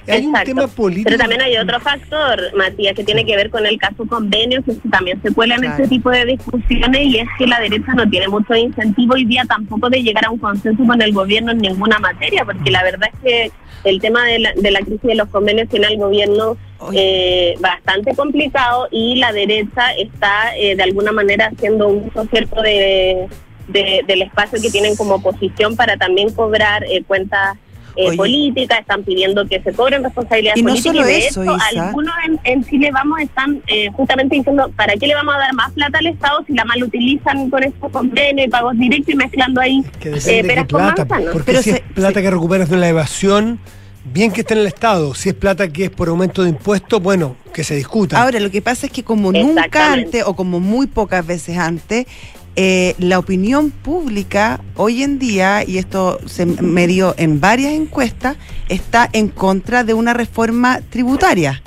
Hay un tema político. Pero también hay otro factor, Matías, que tiene que ver con el caso convenio, que también se cuela en Claro. este tipo de discusiones, y es que la derecha no tiene mucho incentivo hoy día tampoco de llegar a un consenso con el gobierno en ninguna materia, porque la verdad es que el tema de la, de la crisis de los convenios tiene al gobierno eh, bastante complicado y la derecha está eh, de alguna manera haciendo uso cierto de, de- del espacio que tienen como oposición para también cobrar eh, cuentas eh, Oye. políticas, están pidiendo que se cobren responsabilidades Y no políticas solo y de eso, Isa. algunos en, en Chile vamos están eh, justamente diciendo ¿para qué le vamos a dar más plata al Estado si la mal utilizan con estos convenios y pagos directos y mezclando ahí Que eh, peras con plata, manzanas? porque Pero si se- es plata que recuperas de la evasión, bien que esté en el Estado. Si es plata que es por aumento de impuestos, bueno, que se discuta. Ahora, lo que pasa es que como nunca antes o como muy pocas veces antes, eh, la opinión pública hoy en día, y esto se medió en varias encuestas, está en contra de una reforma tributaria.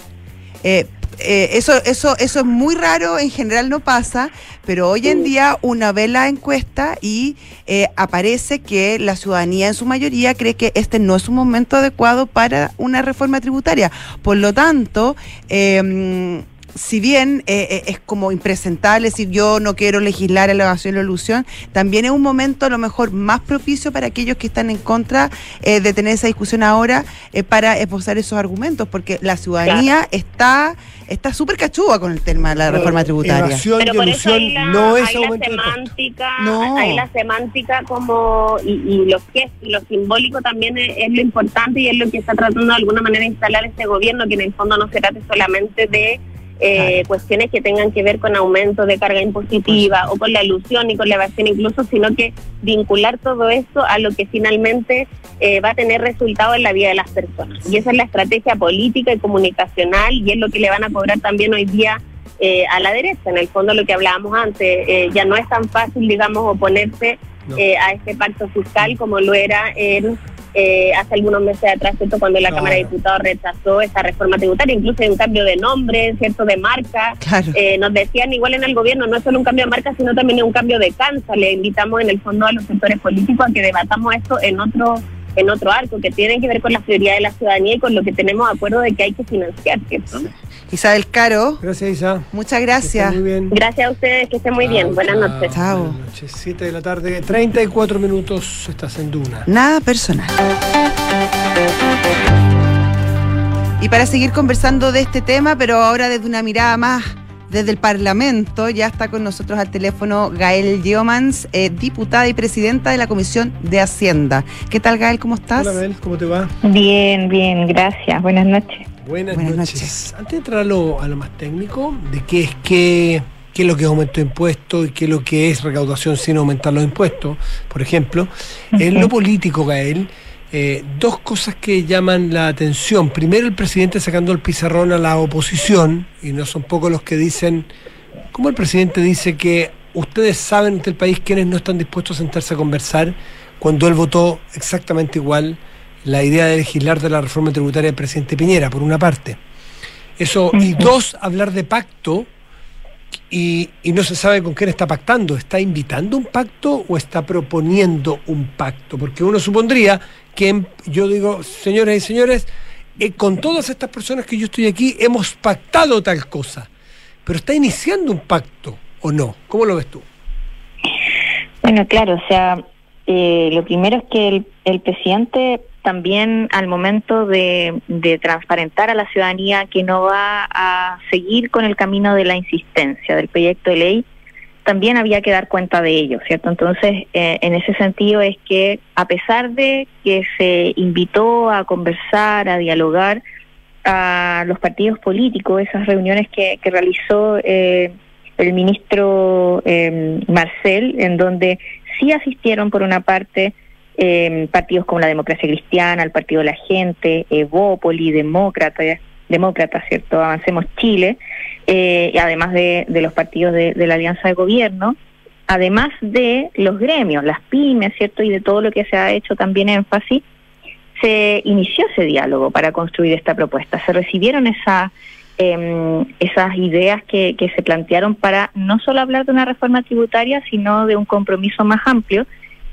Eh, eh, eso, eso, eso es muy raro, en general no pasa, pero hoy en día una ve la encuesta y eh, aparece que la ciudadanía en su mayoría cree que este no es un momento adecuado para una reforma tributaria. Por lo tanto, eh, si bien eh, eh, es como impresentable decir yo no quiero legislar a la evasión y la ilusión, también es un momento a lo mejor más propicio para aquellos que están en contra eh, de tener esa discusión ahora eh, para esbozar esos argumentos, porque la ciudadanía está está súper cachúa con el tema de la reforma tributaria. Evasión Pero y ilusión hay la, no es hay la aumento de costos. semántica, No. hay la semántica como y, y lo que es lo simbólico también es, es lo importante y es lo que está tratando de alguna manera de instalar este gobierno, que en el fondo no se trate solamente de eh, cuestiones que tengan que ver con aumento de carga impositiva o con la ilusión y con la evasión incluso, sino que vincular todo esto a lo que finalmente eh, va a tener resultado en la vida de las personas. Y esa es la estrategia política y comunicacional y es lo que le van a cobrar también hoy día eh, a la derecha. En el fondo lo que hablábamos antes, eh, ya no es tan fácil, digamos, oponerse No. eh, a este pacto fiscal como lo era en eh, hace algunos meses atrás, ¿cierto? cuando la Claro. Cámara de Diputados rechazó esta reforma tributaria, incluso hay un cambio de nombre, ¿cierto? De marca. Claro. Eh, nos decían igual en el gobierno, no es solo un cambio de marca, sino también un cambio de cancha. Le invitamos en el fondo a los sectores políticos a que debatamos esto en otro en otro arco, que tiene que ver con las prioridades de la ciudadanía y con lo que tenemos de acuerdo de que hay que financiar, ¿cierto? Isabel Caro, Gracias, Isa. muchas gracias. Muy bien. Gracias a ustedes, que estén muy bien. Buenas chao. noches. Chao. Buenas noches. 7 de la tarde, 34 minutos. Estás en Duna. Nada personal. Y para seguir conversando de este tema, pero ahora desde una mirada más desde el Parlamento, ya está con nosotros al teléfono Gael Diomans, eh, diputada y presidenta de la Comisión de Hacienda. ¿Qué tal, Gael? ¿Cómo estás? Hola, Mel, ¿cómo te va? Bien, bien, gracias. Buenas noches. Buenas, Buenas noches. noches. Antes de entrar a lo, a lo más técnico, de qué es qué, qué es lo que es aumento de impuestos y qué es lo que es recaudación sin aumentar los impuestos, por ejemplo, en lo político, Gael, eh, dos cosas que llaman la atención. Primero, el presidente sacando el pizarrón a la oposición, y no son pocos los que dicen, ¿cómo el presidente dice que ustedes saben del país quiénes no están dispuestos a sentarse a conversar cuando él votó exactamente igual la idea de legislar de la reforma tributaria del presidente Piñera, por una parte. Eso, y dos, hablar de pacto y, y no se sabe con quién está pactando. ¿Está invitando un pacto o está proponiendo un pacto? Porque uno supondría que en- yo digo, señoras y señores, eh, con todas estas personas que yo estoy aquí hemos pactado tal cosa. Pero está iniciando un pacto o no. ¿Cómo lo ves tú? Bueno, claro, o sea, eh, lo primero es que el, el presidente también al momento de, de transparentar a la ciudadanía que no va a seguir con el camino de la insistencia del proyecto de ley, también había que dar cuenta de ello, ¿cierto? Entonces, eh, en ese sentido es que a pesar de que se invitó a conversar, a dialogar a los partidos políticos, esas reuniones que, que realizó eh, el ministro eh, Marcel, en donde sí asistieron por una parte eh, partidos como la Democracia Cristiana, el Partido de la Gente, Evópoli, Demócrata, Demócrata, ¿cierto? Avancemos Chile, eh, y además de, los partidos de, de la Alianza de Gobierno, además de los gremios, las pymes, ¿cierto? Y de todo lo que se ha hecho también énfasis, se inició ese diálogo para construir esta propuesta. Se recibieron esa, eh, esas ideas que, que se plantearon para no solo hablar de una reforma tributaria, sino de un compromiso más amplio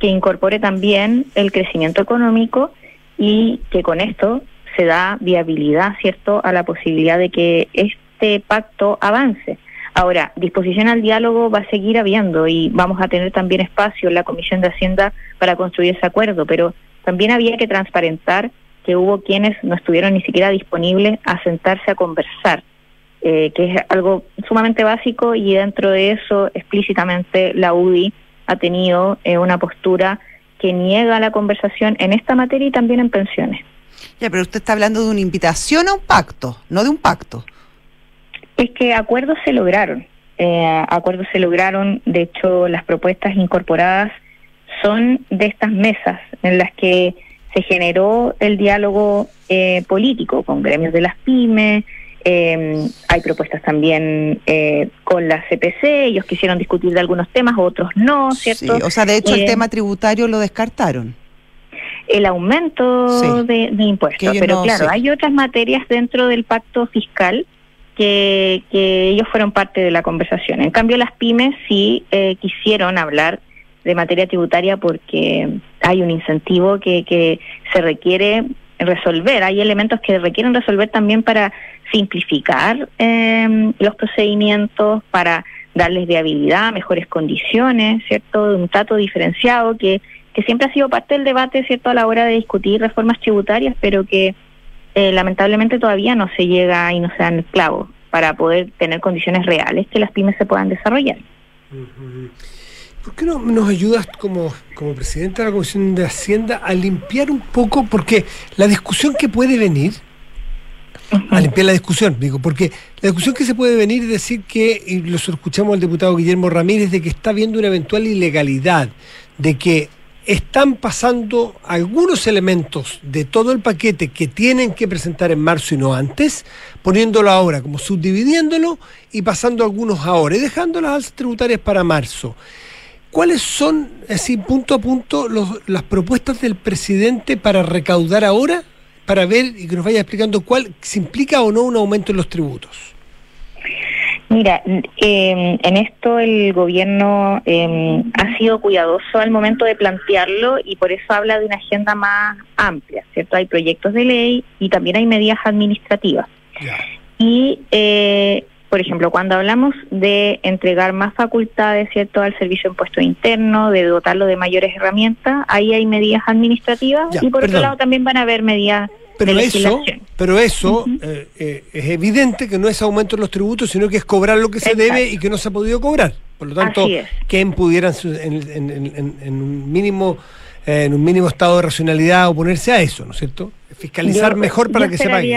que incorpore también el crecimiento económico y que con esto se da viabilidad, ¿cierto?, a la posibilidad de que este pacto avance. Ahora, disposición al diálogo va a seguir habiendo y vamos a tener también espacio en la Comisión de Hacienda para construir ese acuerdo, pero también había que transparentar que hubo quienes no estuvieron ni siquiera disponibles a sentarse a conversar, eh, que es algo sumamente básico y dentro de eso explícitamente la UDI ha tenido eh, una postura que niega la conversación en esta materia y también en pensiones. Ya, pero usted está hablando de una invitación a un pacto, no de un pacto. Es que acuerdos se lograron. Eh, acuerdos se lograron, de hecho las propuestas incorporadas son de estas mesas en las que se generó el diálogo eh, político con gremios de las pymes, eh, hay propuestas también eh, con la CPC, ellos quisieron discutir de algunos temas, otros no, ¿cierto? Sí, o sea, de hecho el Eh, tema tributario lo descartaron. el aumento Sí. de, impuestos. Pero no, claro, sí. hay otras materias dentro del pacto fiscal que, que ellos fueron parte de la conversación. En cambio, las pymes sí eh, quisieron hablar de materia tributaria porque hay un incentivo que, que se requiere resolver. Hay elementos que requieren resolver también para simplificar eh, los procedimientos, para darles viabilidad, mejores condiciones, ¿cierto? Un trato diferenciado que, que siempre ha sido parte del debate, ¿cierto? A la hora de discutir reformas tributarias, pero que eh, lamentablemente todavía no se llega y no se dan el clavo para poder tener condiciones reales que las pymes se puedan desarrollar. Ujú. ¿Por qué no nos ayudas como, como presidente de la Comisión de Hacienda a limpiar un poco? Porque la discusión que puede venir, a limpiar la discusión, digo, porque la discusión que se puede venir es decir que, y lo escuchamos al diputado Guillermo Ramírez, de que está viendo una eventual ilegalidad, de que están pasando algunos elementos de todo el paquete que tienen que presentar en marzo y no antes, poniéndolo ahora, como subdividiéndolo y pasando algunos ahora y dejando las alzas tributarias para marzo. ¿Cuáles son, así punto a punto, los, las propuestas del presidente para recaudar ahora? Para ver y que nos vaya explicando cuál, si implica o no un aumento en los tributos. Mira, eh, en esto el gobierno eh, ha sido cuidadoso al momento de plantearlo y por eso habla de una agenda más amplia, ¿cierto? Hay proyectos de ley y también hay medidas administrativas. Y, eh, por ejemplo, cuando hablamos de entregar más facultades, ¿cierto?, al servicio de impuesto interno, de dotarlo de mayores herramientas, ahí hay medidas administrativas y por otro lado también van a haber medidas pero eso, pero eso eh, eh, es evidente que no es aumento en los tributos, sino que es cobrar lo que se debe y que no se ha podido cobrar. Por lo tanto, ¿quién pudiera en, un mínimo eh, en un mínimo estado de racionalidad oponerse a eso, ¿no es cierto? Fiscalizar mejor para que se pague.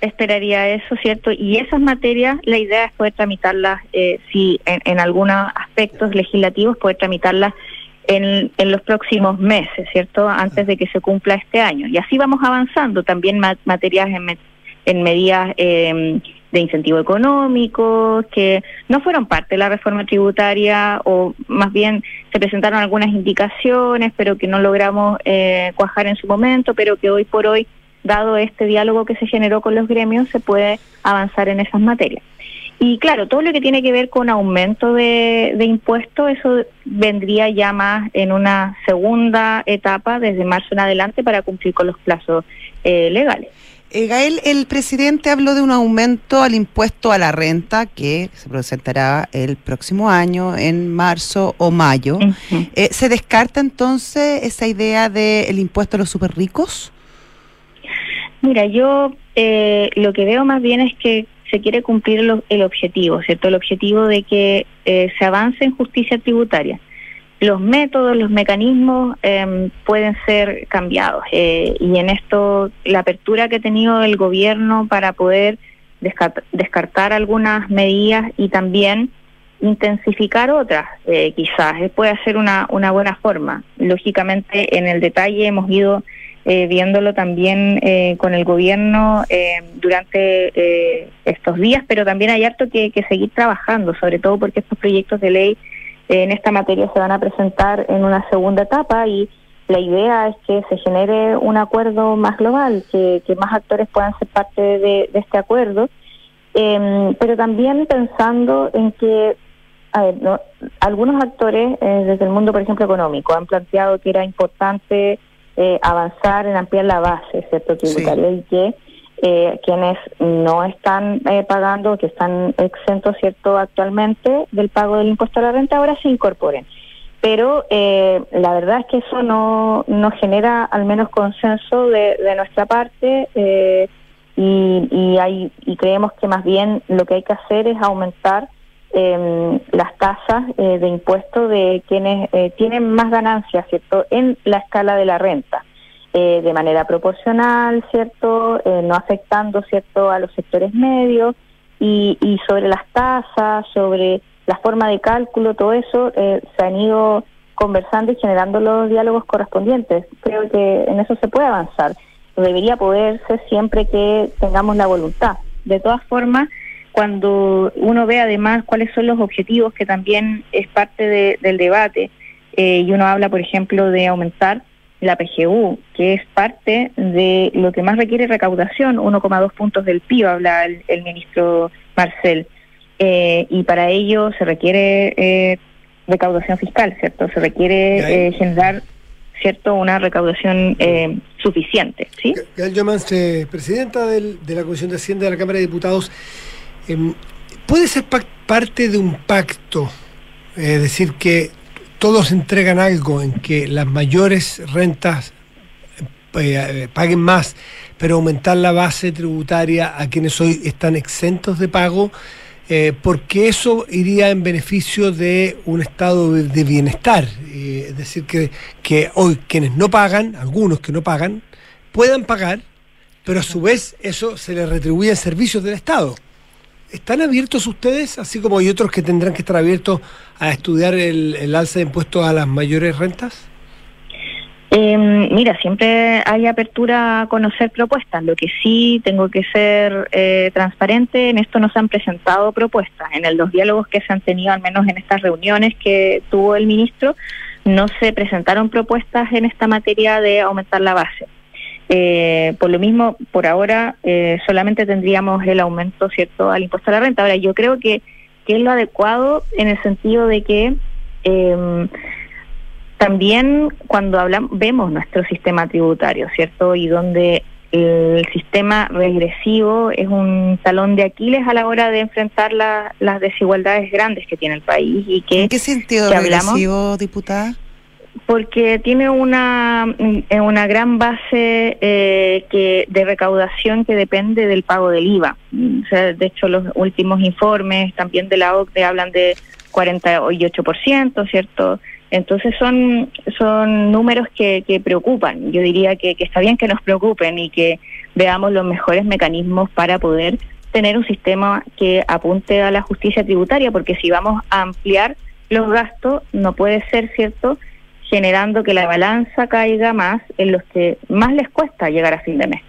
Esperaría eso, ¿cierto? Y esas materias, la idea es poder tramitarlas, eh, si en, en algunos aspectos legislativos, poder tramitarlas en, en, los próximos meses, ¿cierto? Antes de que se cumpla este año. Y así vamos avanzando también materias en, en medidas eh, de incentivo económico que no fueron parte de la reforma tributaria o más bien se presentaron algunas indicaciones, pero que no logramos eh, cuajar en su momento, pero que hoy por hoy, dado este diálogo que se generó con los gremios, se puede avanzar en esas materias. Y claro, todo lo que tiene que ver con aumento de, impuestos, eso vendría ya más en una segunda etapa desde marzo en adelante para cumplir con los plazos eh, legales. Eh, Gael, el presidente habló de un aumento al impuesto a la renta que se presentará el próximo año, en marzo o mayo. Eh, ¿Se descarta entonces esa idea del impuesto a los super ricos? Mira, yo eh, lo que veo más bien es que se quiere cumplir el objetivo, ¿cierto? El objetivo de que eh, se avance en justicia tributaria. Los métodos, los mecanismos em, pueden ser cambiados eh, y en esto la apertura que ha tenido el gobierno para poder descartar algunas medidas y también intensificar otras, eh, quizás, puede ser una, una buena forma. Lógicamente, en el detalle hemos ido eh, viéndolo también eh, con el gobierno eh, durante estos días, pero también hay harto que, seguir trabajando, sobre todo porque estos proyectos de ley en esta materia se van a presentar en una segunda etapa y la idea es que se genere un acuerdo más global, que, más actores puedan ser parte de, este acuerdo, em, pero también pensando en que a ver, algunos actores desde el mundo, por ejemplo, económico, han planteado que era importante eh, avanzar en ampliar la base ¿cierto? tributaria y que eh, quienes no están eh, pagando, que están exentos cierto actualmente del pago del impuesto a la renta, ahora se incorporen. Pero la verdad es que eso no, no genera al menos consenso de, nuestra parte y, y, hay, y creemos que más bien lo que hay que hacer es aumentar eh, las tasas eh, de impuestos de quienes eh, tienen más ganancias, ¿cierto?, en la escala de la renta, eh, de manera proporcional, ¿cierto?, no afectando, ¿cierto?, a los sectores medios y, y sobre las tasas, sobre la forma de cálculo, todo eso se han ido conversando y generando los diálogos correspondientes. Creo que en eso se puede avanzar. Debería poderse siempre que tengamos la voluntad. De todas formas, cuando uno ve además cuáles son los objetivos, que también es parte del debate, eh, y uno habla, por ejemplo, de aumentar la PGU, que es parte de lo que más requiere recaudación, 1,2 puntos del PIB, habla el, ministro Marcel, eh, y para ello se requiere eh, recaudación fiscal, ¿cierto? Se requiere generar cierto una recaudación suficiente, ¿sí? Gael presidenta de la Comisión de Hacienda de la Cámara de Diputados, Em, puede ser parte de un pacto, es decir, que todos entregan algo en que las mayores rentas eh, eh, paguen más, pero aumentar la base tributaria a quienes hoy están exentos de pago, eh, porque eso iría en beneficio de un estado de, bienestar. es decir, que, que hoy quienes no pagan, algunos que no pagan, puedan pagar, pero a su vez eso se les retribuye en servicios del Estado. ¿Están abiertos ustedes, así como hay otros que tendrán que estar abiertos a estudiar el, alza de impuestos a las mayores rentas? Eh, mira, siempre hay apertura a conocer propuestas. Lo que sí tengo que ser eh, transparente, en esto no se han presentado propuestas. En el, los diálogos que se han tenido, al menos en estas reuniones que tuvo el ministro, no se presentaron propuestas en esta materia de aumentar la base. Eh, por lo mismo, por ahora eh, solamente tendríamos el aumento cierto al impuesto a la renta. Ahora, yo creo que, que es lo adecuado en el sentido de que eh, también cuando hablamos, vemos nuestro sistema tributario, ¿cierto? Y donde el sistema regresivo es un talón de Aquiles a la hora de enfrentar la, las desigualdades grandes que tiene el país y que ¿En qué sentido que hablamos- regresivo, diputada? Porque tiene una eh, una gran base eh, que de recaudación que depende del pago del IVA. Mm, O sea, de hecho, los últimos informes también de la OCDE hablan de 48%, ¿cierto? Entonces son son números que, que preocupan. Yo diría que, que está bien que nos preocupen y que veamos los mejores mecanismos para poder tener un sistema que apunte a la justicia tributaria, porque si vamos a ampliar los gastos, no puede ser, ¿cierto?, generando que la balanza caiga más en los que más les cuesta llegar a fin de mes.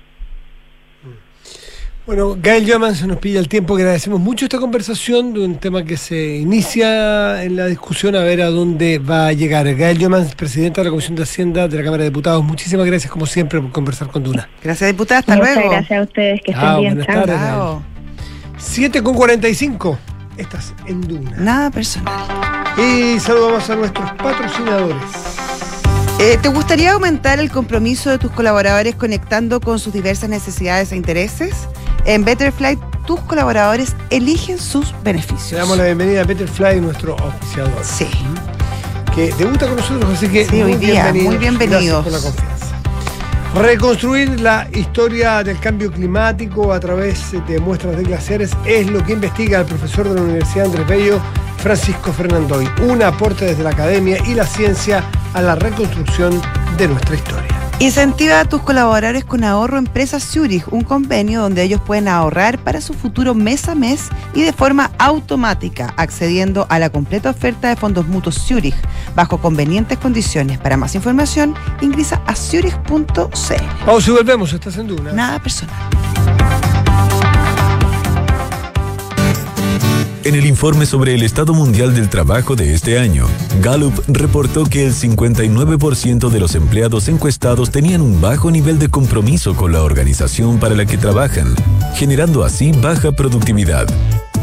Bueno, Gael Yaman se nos pilla el tiempo, que agradecemos mucho esta conversación de un tema que se inicia en la discusión a ver a dónde va a llegar. Gael Yaman, presidenta de la Comisión de Hacienda de la Cámara de Diputados, muchísimas gracias como siempre por conversar con Duna. Gracias, diputada. Hasta Muchas luego. gracias a ustedes, que estén bien. buenas tardes. Chao. 7 con 45, estás en Duna. Nada personal. Y saludamos a nuestros patrocinadores. Eh, ¿Te gustaría aumentar el compromiso de tus colaboradores conectando con sus diversas necesidades e intereses? En Betterfly, tus colaboradores eligen sus Le beneficios. damos la bienvenida a Betterfly, nuestro auspiciador. Sí. que debuta con nosotros, así que Sí, hoy día, muy bienvenidos. Gracias por la confianza. Reconstruir la historia del cambio climático a través de muestras de glaciares es lo que investiga el profesor de la Universidad Andrés Bello, Francisco Fernandoy. Un aporte desde la academia y la ciencia a la reconstrucción de nuestra historia. Incentiva a tus colaboradores con ahorro Empresa Zurich, un convenio donde ellos pueden ahorrar para su futuro mes a mes y de forma automática, accediendo a la completa oferta de fondos mutuos Zurich bajo convenientes condiciones. Para más información, ingresa a zurich.cl. Pausa y volvemos, estás en Duna. Nada personal. En el informe sobre el estado mundial del trabajo de este año, Gallup reportó que el 59% de los empleados encuestados tenían un bajo nivel de compromiso con la organización para la que trabajan, generando así baja productividad.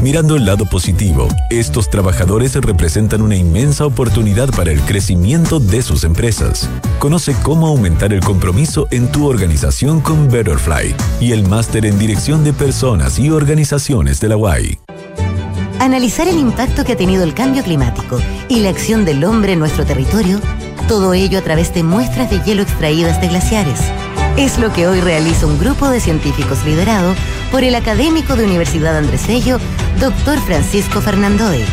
Mirando el lado positivo, estos trabajadores representan una inmensa oportunidad para el crecimiento de sus empresas. Conoce cómo aumentar el compromiso en tu organización con Betterfly y el máster en dirección de personas y organizaciones de la UAI. Analizar el impacto que ha tenido el cambio climático y la acción del hombre en nuestro territorio, todo ello a través de muestras de hielo extraídas de glaciares. Es lo que hoy realiza un grupo de científicos liderado por el académico de Universidad Andrés Bello, Dr. Francisco Fernandoe.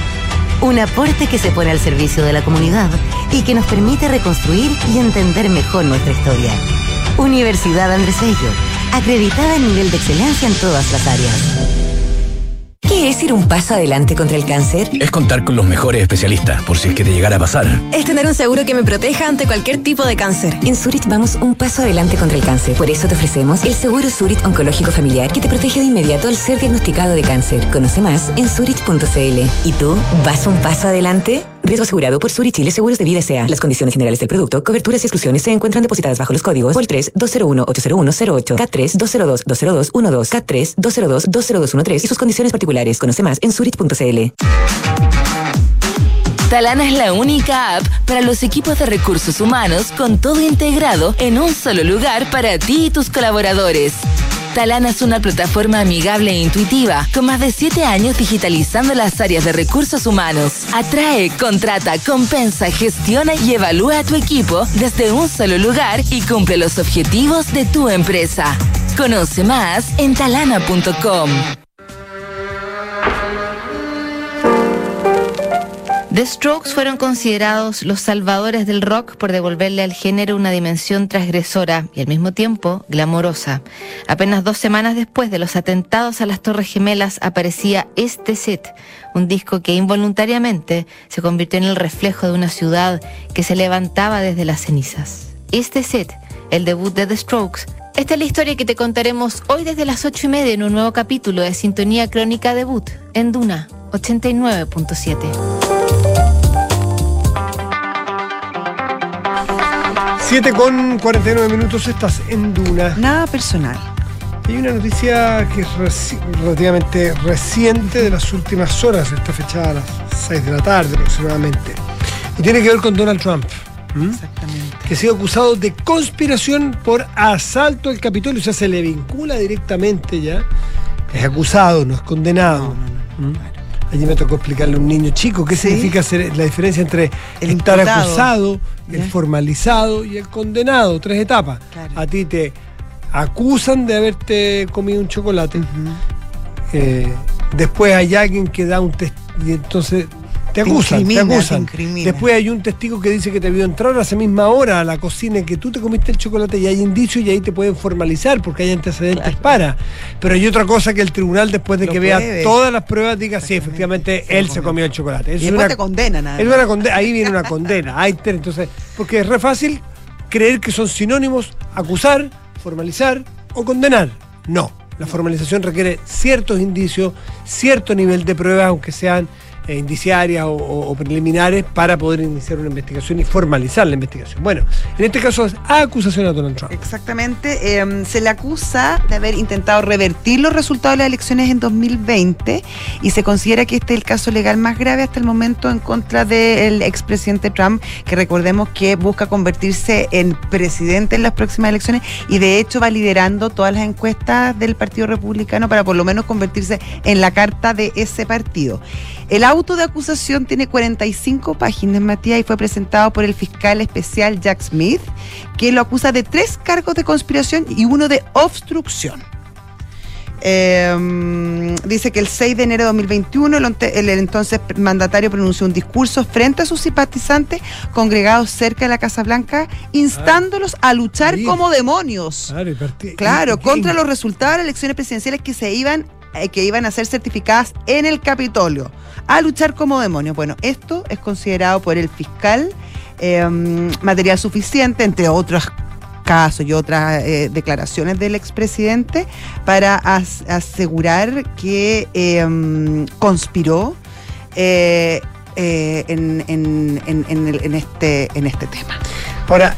Un aporte que se pone al servicio de la comunidad y que nos permite reconstruir y entender mejor nuestra historia. Universidad Andrés Bello, acreditada en nivel de excelencia en todas las áreas. ¿Qué es ir un paso adelante contra el cáncer? Es contar con los mejores especialistas por si es que te llegara a pasar. Es tener un seguro que me proteja ante cualquier tipo de cáncer. En Zurich vamos un paso adelante contra el cáncer. Por eso te ofrecemos el seguro Zurich Oncológico Familiar que te protege de inmediato al ser diagnosticado de cáncer. Conoce más en zurich.cl. ¿Y tú vas un paso adelante? Riesgo asegurado por Zurich Chile Seguros de Vida S.A. Las condiciones generales del producto, coberturas y exclusiones se encuentran depositadas bajo los códigos POL 3 201 80108 K3 202 20212 K3 202 20213 y sus condiciones particulares. Conoce más en zurich.cl. Talana es la única app para los equipos de recursos humanos con todo integrado en un solo lugar para ti y tus colaboradores. Talana es una plataforma amigable e intuitiva, con más de 7 años digitalizando las áreas de recursos humanos. Atrae, contrata, compensa, gestiona y evalúa a tu equipo desde un solo lugar y cumple los objetivos de tu empresa. Conoce más en talana.com. The Strokes fueron considerados los salvadores del rock por devolverle al género una dimensión transgresora y al mismo tiempo glamorosa. Apenas dos semanas después de los atentados a las Torres Gemelas aparecía este set, un disco que involuntariamente se convirtió en el reflejo de una ciudad que se levantaba desde las cenizas. Is This It, el debut de The Strokes. Esta es la historia que te contaremos hoy desde las ocho y media en un nuevo capítulo de Sintonía Crónica Debut en Duna 89.7. 7 con 49 minutos, estás en Duna. Nada personal. Hay una noticia que es reci- relativamente reciente de las últimas horas, está fechada a las 6 de la tarde aproximadamente. Y tiene que ver con Donald Trump. Exactamente. que ha sido acusado de conspiración por asalto al Capitolio, o sea, se le vincula directamente ya. Es acusado, no es condenado. ¿Mm? Allí me tocó explicarle a un niño chico qué Sí. significa ser, la diferencia entre El estar imputado. acusado, el formalizado y el condenado, tres etapas. Claro. A ti te acusan de haberte comido un chocolate. Eh, después hay alguien que da un testigo y entonces te acusan, te te acusan. Después hay un testigo que dice que te vio entrar a esa misma hora a la cocina en que tú te comiste el chocolate y hay indicios y ahí te pueden formalizar porque hay antecedentes para. Pero hay otra cosa que el tribunal después de Lo que vea todas las pruebas diga sí, efectivamente Se él se comió. el chocolate. Y Es después una- te condenan. una conde- ahí viene una condena. Ahí entonces, porque es re fácil creer que son sinónimos acusar, formalizar o condenar. No. La formalización requiere ciertos indicios, cierto nivel de pruebas, aunque sean eh, indiciarias o, preliminares, para poder iniciar una investigación y formalizar la investigación. Bueno, en este caso es acusación a Donald Trump. Exactamente. eh, se le acusa de haber intentado revertir los resultados de las elecciones en 2020 y se considera que este es el caso legal más grave hasta el momento en contra del expresidente Trump, que recordemos que busca convertirse en presidente en las próximas elecciones y de hecho va liderando todas las encuestas del Partido Republicano para por lo menos convertirse en la carta de ese partido. El auto de acusación tiene 45 páginas, Matías, y fue presentado por el fiscal especial Jack Smith, que lo acusa de tres cargos de conspiración y uno de obstrucción. Eh, dice que el 6 de enero de 2021 el, el entonces mandatario pronunció un discurso frente a sus simpatizantes congregados cerca de la Casa Blanca, instándolos a luchar ahí. como demonios. Claro, Claro, contra los resultados de las elecciones presidenciales que se iban eh, que iban a ser certificadas en el Capitolio, a luchar como demonios. Bueno, esto es considerado por el fiscal eh, material suficiente, entre otros casos y otras eh, declaraciones del expresidente, para as- asegurar que eh, conspiró eh, eh, en, este, en este tema. Ahora,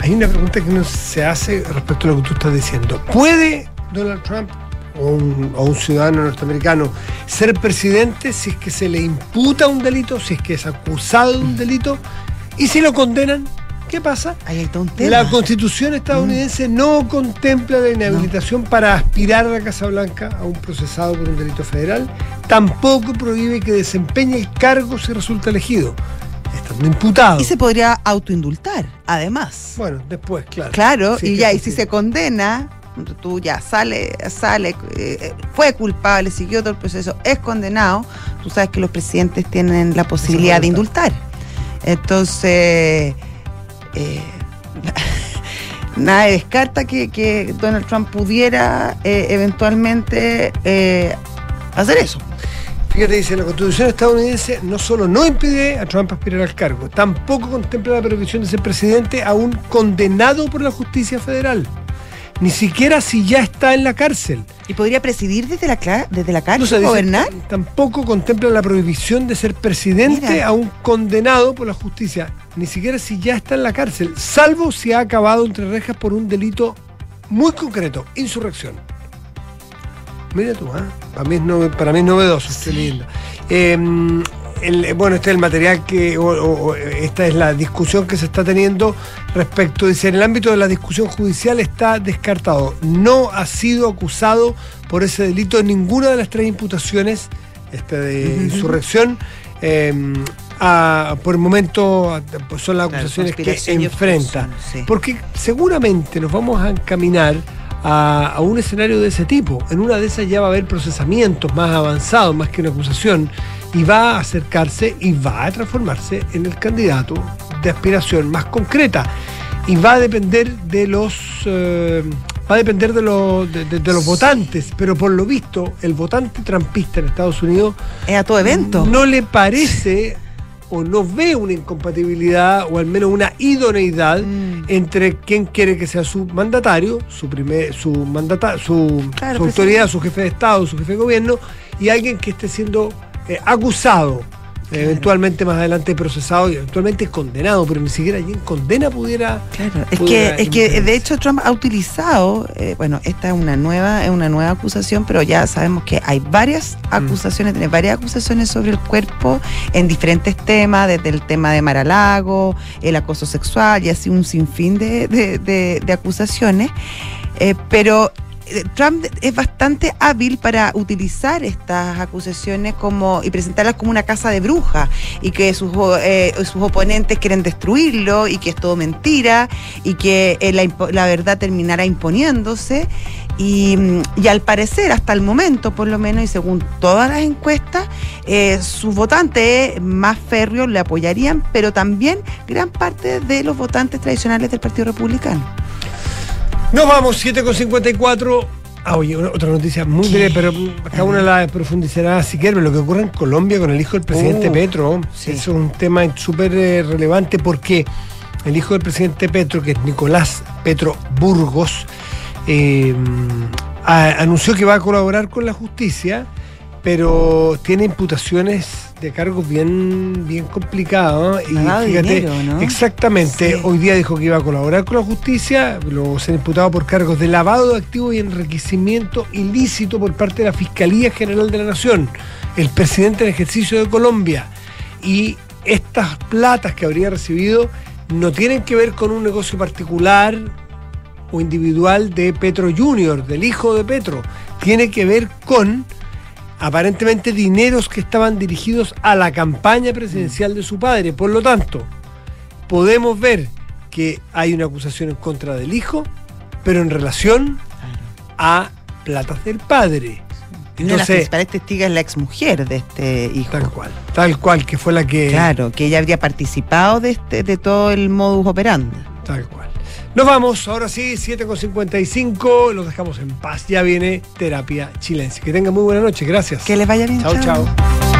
hay una pregunta que uno se hace respecto a lo que tú estás diciendo. ¿Puede Donald Trump o un, o un ciudadano norteamericano ser presidente si es que se le imputa un delito, si es que es acusado de un delito? ¿Y si lo condenan? ¿Qué pasa? Ahí hay todo un tema. La constitución estadounidense no contempla la inhabilitación para aspirar a la Casa Blanca a un procesado por un delito federal. Tampoco prohíbe que desempeñe el cargo si resulta elegido. Estando imputado. Y se podría autoindultar, además. Bueno, después, claro. Claro, Sí, y ya, y si se condena, tú ya sale, sale, eh, fue culpable, siguió todo el proceso, es condenado, tú sabes que los presidentes tienen la posibilidad de indultar. Entonces, eh, nadie descarta que, que Donald Trump pudiera eh, eventualmente eh, hacer eso. Fíjate, dice, la constitución estadounidense no solo no impide a Trump aspirar al cargo, tampoco contempla la prohibición de ser presidente aún condenado por la justicia federal. Ni siquiera si ya está en la cárcel. ¿Y podría presidir desde la, desde la cárcel, No, dice, gobernar? Tampoco contempla la prohibición de ser presidente Mira. aún condenado por la justicia, ni siquiera si ya está en la cárcel, salvo si ha acabado entre rejas por un delito muy concreto, insurrección. Mira tú, ¿ah? para, mí es para mí es novedoso, estoy leyendo. Eh, el- bueno, este es el material que, o, esta es la discusión que se está teniendo respecto, dice, en el ámbito de la discusión judicial está descartado. No ha sido acusado por ese delito en ninguna de las tres imputaciones este de insurrección. Eh, a- por el momento pues, son las Claro, acusaciones que enfrenta. sí. Porque seguramente nos vamos a encaminar a, a un escenario de ese tipo. En una de esas ya va a haber procesamientos más avanzados, más que una acusación, y va a acercarse y va a transformarse en el candidato de aspiración más concreta. Y va a depender de los. eh, va a depender de, los de, de- de los votantes, pero por lo visto, el votante trampista en Estados Unidos Es a todo evento. no le parece o no ve una incompatibilidad o al menos una idoneidad Mm. entre quien quiere que sea su mandatario, su primer, su mandata, su, Claro, su autoridad, su jefe de Estado, su jefe de gobierno, y alguien que esté siendo eh, acusado, eventualmente más adelante procesado y eventualmente condenado, pero ni siquiera allí en condena pudiera. Claro, es que, es que de hecho Trump ha utilizado, eh, bueno, esta es una nueva, es una nueva acusación, pero ya sabemos que hay varias Mm. acusaciones, tiene varias acusaciones sobre el cuerpo en diferentes temas, desde el tema de Maralago, el acoso sexual y así un sinfín de, de- de- de acusaciones. Eh, pero Trump es bastante hábil para utilizar estas acusaciones como y presentarlas como una casa de brujas y que sus, eh, sus oponentes quieren destruirlo y que es todo mentira y que eh, la, la verdad terminará imponiéndose y, mm, y al parecer hasta el momento por lo menos y según todas las encuestas eh, sus votantes más férreos le apoyarían pero también gran parte de los votantes tradicionales del Partido Republicano. Nos vamos, 7 con 54. Ah, oye, una- otra noticia muy breve, pero cada una la profundizará si quiere. Lo que ocurre en Colombia con el hijo del presidente Uh, Petro sí. es un tema súper eh, relevante porque el hijo del presidente Petro, que es Nicolás Petro Burgos, eh, a- anunció que va a colaborar con la justicia, pero tiene imputaciones de cargos bien, bien complicados. Y Lavado de fíjate, dinero, ¿no? exactamente, Sí. hoy día dijo que iba a colaborar con la justicia, luego ser imputado por cargos de lavado de activos y enriquecimiento ilícito por parte de la Fiscalía General de la Nación, el presidente en ejercicio de Colombia. Y estas platas que habría recibido no tienen que ver con un negocio particular o individual de Petro Junior, del hijo de Petro. Tiene que ver con aparentemente dineros que estaban dirigidos a la campaña presidencial de su padre. Por lo tanto, podemos ver que hay una acusación en contra del hijo, pero en relación a platas del padre. Una de las Entonces, principales testigas es la exmujer de este hijo. tal cual, tal cual, que fue la que... Claro, que ella habría participado de, este, de todo el modus operandi. Tal cual. Nos vamos, ahora sí, 7.55, los dejamos en paz. Ya viene terapia chilense. Que tengan muy buena noche, gracias. Que les vaya bien. Chao, chao.